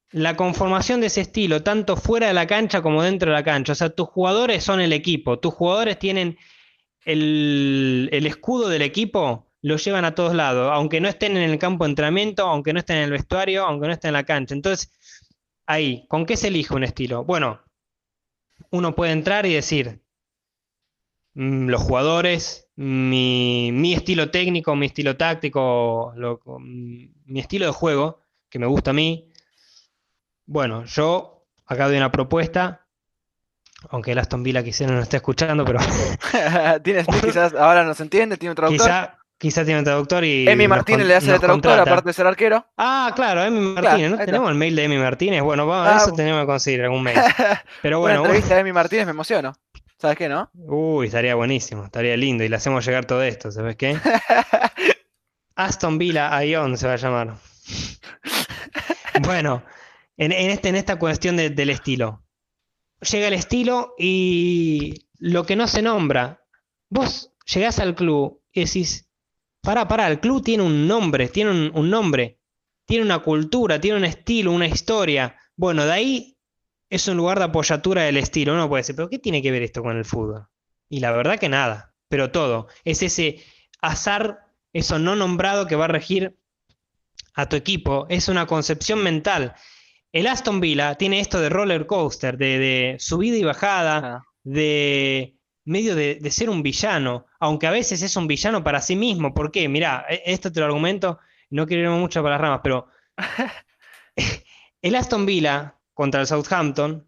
la conformación de ese estilo, tanto fuera de la cancha como dentro de la cancha. O sea, tus jugadores son el equipo, tus jugadores tienen el, escudo del equipo, lo llevan a todos lados, aunque no estén en el campo de entrenamiento, aunque no estén en el vestuario, aunque no estén en la cancha. Entonces, ahí, ¿con qué se elige un estilo? Bueno, uno puede entrar y decir, mm, los jugadores mi, estilo técnico, mi estilo táctico, mi estilo de juego, que me gusta a mí. Bueno, yo acá doy una propuesta, aunque el Aston Villa quizás no nos esté escuchando, pero... Tienes, quizás ahora nos entiende, tiene un traductor. Quizá, tiene un traductor y... Emi Martínez le hace de traductor, aparte de ser arquero. Ah, claro, Emi Martínez, ¿no? Tenemos el mail de Emi Martínez. Bueno, vamos, a eso tenemos que conseguir algún mail. Pero bueno. Una entrevista de Emi Martínez me emociono. ¿Sabes qué, no? Uy, estaría buenísimo, estaría lindo. Y le hacemos llegar todo esto, ¿sabes qué? Aston Villa Ion se va a llamar. bueno, en, este, en esta cuestión del estilo. Llega el estilo y lo que no se nombra. Vos llegás al club y decís, pará, pará, el club tiene un nombre, tiene un, un nombre, tiene una cultura, tiene un estilo, una historia. Bueno, de ahí es un lugar de apoyatura del estilo. Uno puede decir, pero ¿qué tiene que ver esto con el fútbol? Y la verdad que nada, pero todo. Es ese azar, eso no nombrado que va a regir a tu equipo. Es una concepción mental. El Aston Villa tiene esto de roller coaster, de, subida y bajada, de medio de, ser un villano, aunque a veces es un villano para sí mismo. ¿Por qué? Mirá, e, esto te lo argumento, no quiero irme mucho para las ramas, pero el Aston Villa contra el Southampton.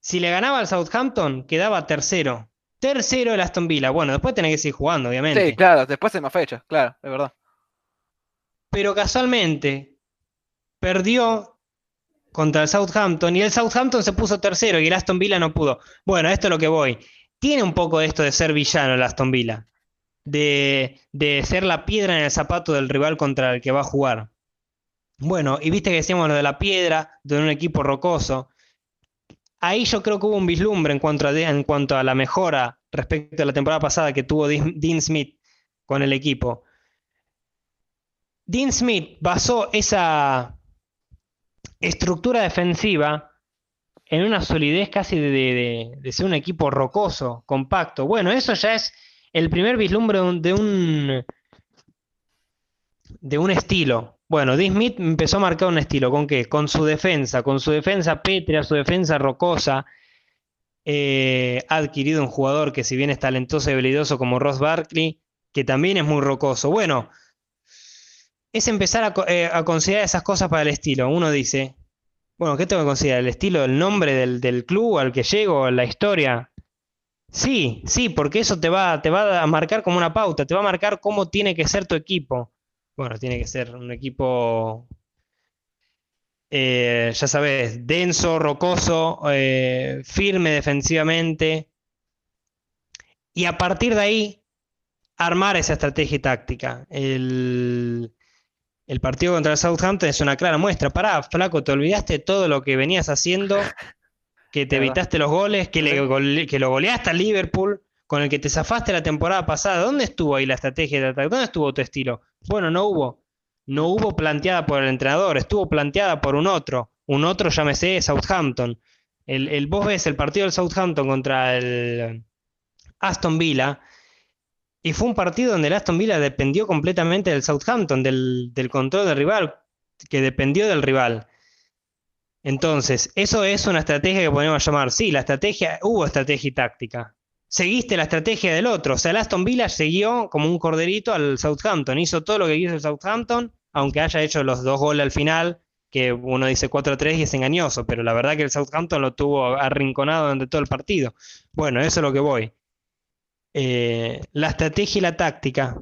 Si le ganaba al Southampton, quedaba tercero. Tercero el Aston Villa. Bueno, después tenés que seguir jugando, obviamente. Sí, claro, después hay más fechas, claro, es verdad. Pero casualmente perdió contra el Southampton y el Southampton se puso tercero y el Aston Villa no pudo. Bueno, esto es lo que voy. Tiene un poco esto de ser villano el Aston Villa. De, de ser la piedra en el zapato del rival contra el que va a jugar. Bueno, y viste que decíamos lo de la piedra, de un equipo rocoso. Ahí yo creo que hubo un vislumbre en cuanto a, en cuanto a la mejora respecto a la temporada pasada que tuvo Dean Smith con el equipo. Dean Smith basó esa estructura defensiva en una solidez casi de, ser un equipo rocoso, compacto. Bueno, eso ya es el primer vislumbre de un, de un estilo. Bueno, Dean Smith empezó a marcar un estilo, ¿con qué? Con su defensa, con su defensa pétrea, su defensa rocosa. Eh, ha adquirido un jugador que si bien es talentoso y habilidoso como Ross Barkley, que también es muy rocoso. Bueno, es empezar a, eh, considerar esas cosas para el estilo. Uno dice, bueno, ¿qué tengo que considerar? ¿El estilo, el nombre del, del club al que llego, la historia? Sí, sí, porque eso te va, te va a marcar como una pauta, te va a marcar cómo tiene que ser tu equipo. Bueno, tiene que ser un equipo, eh, ya sabes, denso, rocoso, eh, firme defensivamente. Y a partir de ahí, armar esa estrategia táctica. El, el partido contra el Southampton es una clara muestra. Pará, flaco, te olvidaste todo lo que venías haciendo que te evitaste los goles, que, le Sí. gole- que lo goleaste al Liverpool, con el que te zafaste la temporada pasada. ¿Dónde estuvo ahí la estrategia de ataque? ¿Dónde estuvo tu estilo? Bueno, no hubo. No hubo planteada por el entrenador, estuvo planteada por un otro. Un otro, llámese Southampton. El, el, vos ves el partido del Southampton contra el Aston Villa. Y fue un partido donde el Aston Villa dependió completamente del Southampton, del, del control del rival, que dependió del rival. Entonces, eso es una estrategia que podemos llamar, sí, la estrategia, hubo estrategia y táctica. Seguiste la estrategia del otro, o sea, el Aston Villa siguió como un corderito al Southampton, hizo todo lo que quiso el Southampton, aunque haya hecho los dos goles al final, que uno dice 4-3 y es engañoso, pero la verdad que el Southampton lo tuvo arrinconado durante todo el partido. Bueno, eso es lo que voy. Eh, la estrategia y la táctica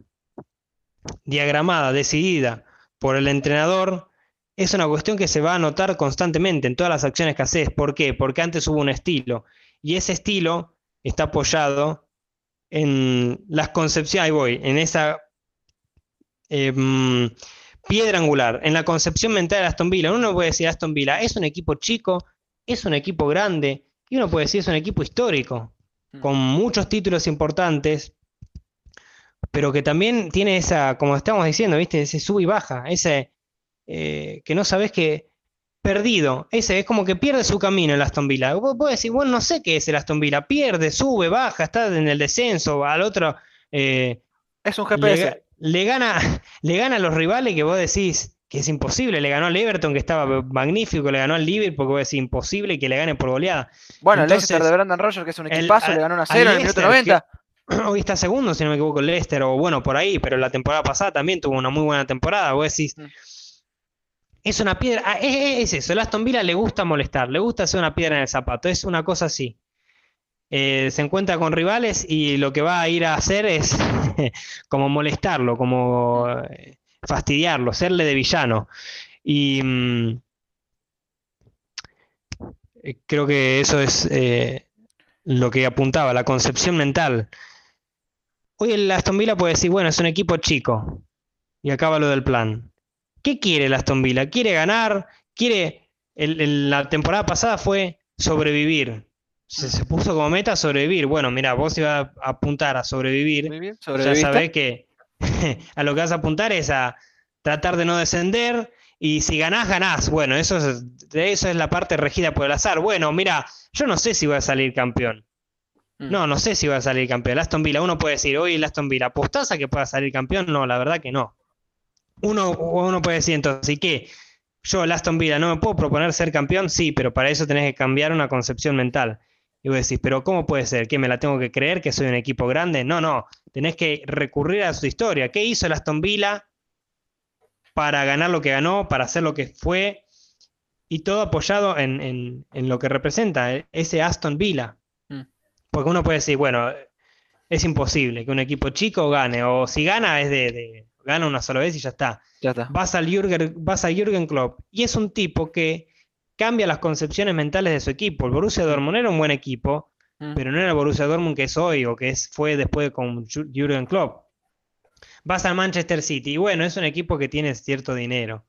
diagramada, decidida por el entrenador, es una cuestión que se va a notar constantemente en todas las acciones que haces. ¿Por qué? Porque antes hubo un estilo y ese estilo está apoyado en las concepciones, ahí voy, en esa em, piedra angular, en la concepción mental de Aston Villa. Uno puede decir Aston Villa es un equipo chico, es un equipo grande y uno puede decir es un equipo histórico. Con muchos títulos importantes, pero que también tiene esa, como estamos diciendo, ¿viste? Ese sub y baja, ese eh, que no sabes que perdido, ese es como que pierde su camino el Aston Villa. Vos podés decir, bueno, no sé qué es el Aston Villa, pierde, sube, baja, está en el descenso, al otro eh, Es un GPS. le gana, le gana a los rivales que vos decís que es imposible, le ganó al Everton que estaba magnífico, le ganó al Liverpool porque decís imposible que le gane por goleada. Bueno, el Leicester de Brendan Rodgers, que es un el- equipazo, le ganó 1 a al 0 en el minuto Leicester, 90. Hoy está segundo, si no me equivoco, el Leicester, o bueno, por ahí, pero la temporada pasada también tuvo una muy buena temporada. Vos decís, Mm. es una piedra, ah, es, es- es eso, el Aston Villa le gusta molestar, le gusta hacer una piedra en el zapato, es una cosa así. Eh, se encuentra con rivales y lo que va a ir a hacer es como molestarlo, como eh, fastidiarlo, serle de villano. Y mm, eh, creo que eso es eh, lo que apuntaba, la concepción mental. Hoy el Aston Villa puede decir, bueno, es un equipo chico. Y acaba lo del plan. ¿Qué quiere el Aston Villa? ¿Quiere ganar? ¿Quiere... el- el- la temporada pasada fue sobrevivir. Se, se puso como meta sobrevivir. Bueno, mira, vos ibas a apuntar a sobrevivir. Bien, Ya sabés que a lo que vas a apuntar es a tratar de no descender y si ganás, ganás. Bueno, eso es, eso es la parte regida por el azar. Bueno, mira, yo no sé si voy a salir campeón. Mm. No, no sé si va a salir campeón. El Aston Villa, uno puede decir, hoy el Aston Villa, ¿apostás a que pueda salir campeón? No, la verdad que no. Uno, uno puede decir entonces, ¿y qué? Yo, el Aston Villa, ¿no me puedo proponer ser campeón? Sí, pero para eso tenés que cambiar una concepción mental. Y vos decís, ¿pero cómo puede ser? ¿Que me la tengo que creer que soy un equipo grande? No, no. Tenés que recurrir a su historia. ¿Qué hizo el Aston Villa para ganar lo que ganó, para hacer lo que fue? Y todo apoyado en, en- en lo que representa eh, ese Aston Villa. Mm. Porque uno puede decir, bueno, es imposible que un equipo chico gane, o si gana es de, de- gana una sola vez y ya está. Ya está. Vas al Jürgen, vas a Jürgen Klopp y es un tipo que cambia las concepciones mentales de su equipo. El Borussia Dortmund era un buen equipo, Mm. pero no era el Borussia Dortmund que es hoy o que es, fue después con Ju- Jürgen Klopp. Vas al Manchester City y bueno, es un equipo que tiene cierto dinero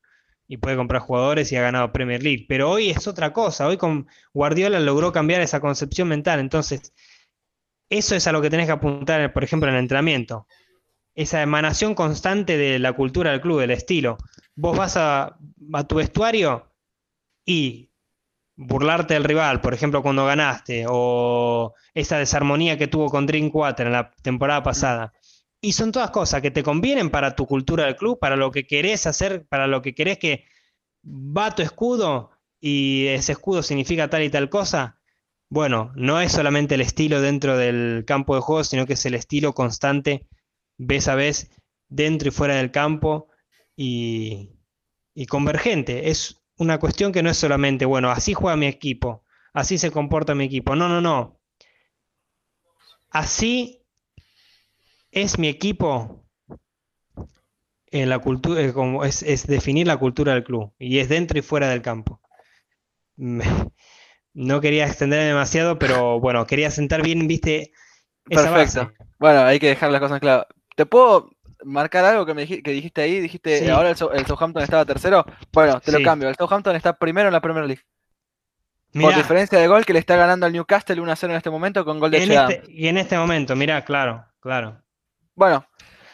y puede comprar jugadores y ha ganado Premier League, pero hoy es otra cosa. Hoy con Guardiola logró cambiar esa concepción mental, entonces eso es a lo que tenés que apuntar, por ejemplo, en el entrenamiento. Esa emanación constante de la cultura del club, del estilo. Vos vas a, a tu vestuario y burlarte del rival, por ejemplo, cuando ganaste, o esa desarmonía que tuvo con Drinkwater en la temporada pasada. Y son todas cosas que te convienen para tu cultura del club, para lo que querés hacer, para lo que querés que va tu escudo y ese escudo significa tal y tal cosa. Bueno, no es solamente el estilo dentro del campo de juego, sino que es el estilo constante, vez a vez, dentro y fuera del campo y, y convergente. Es una cuestión que no es solamente, bueno, así juega mi equipo, así se comporta mi equipo. No, no, no. Así es mi equipo en la cultura, como es, es definir la cultura del club y es dentro y fuera del campo. No quería extender demasiado, pero bueno, quería sentar bien, viste, esa Perfecto. base. Bueno, hay que dejar las cosas claras. ¿Te puedo marcar algo que, me dij- que dijiste ahí? Dijiste, Sí. ahora el, Southampton estaba tercero. Bueno, te lo cambio. El Southampton está primero en la Premier League. Por Mirá, diferencia de gol que le está ganando al Newcastle 1-0 en este momento con gol de este, y en este momento, mirá, claro, claro. Bueno,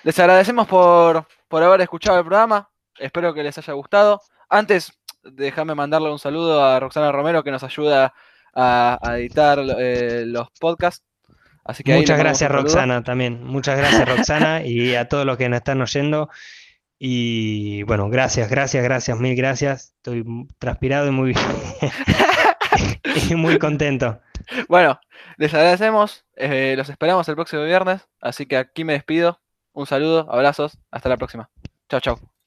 les agradecemos por, por haber escuchado el programa. Espero que les haya gustado. Antes, déjame mandarle un saludo a Roxana Romero que nos ayuda a, a editar eh, los podcasts. Así que ahí Muchas gracias. Roxana, también. Muchas gracias, Roxana, y a todos los que nos están oyendo. Y bueno, gracias, gracias, gracias, mil gracias. Estoy transpirado y muy, y muy contento. Bueno, les agradecemos. eh, los esperamos el próximo viernes. Así que aquí me despido. Un saludo, abrazos. Hasta la próxima. Chao, chao.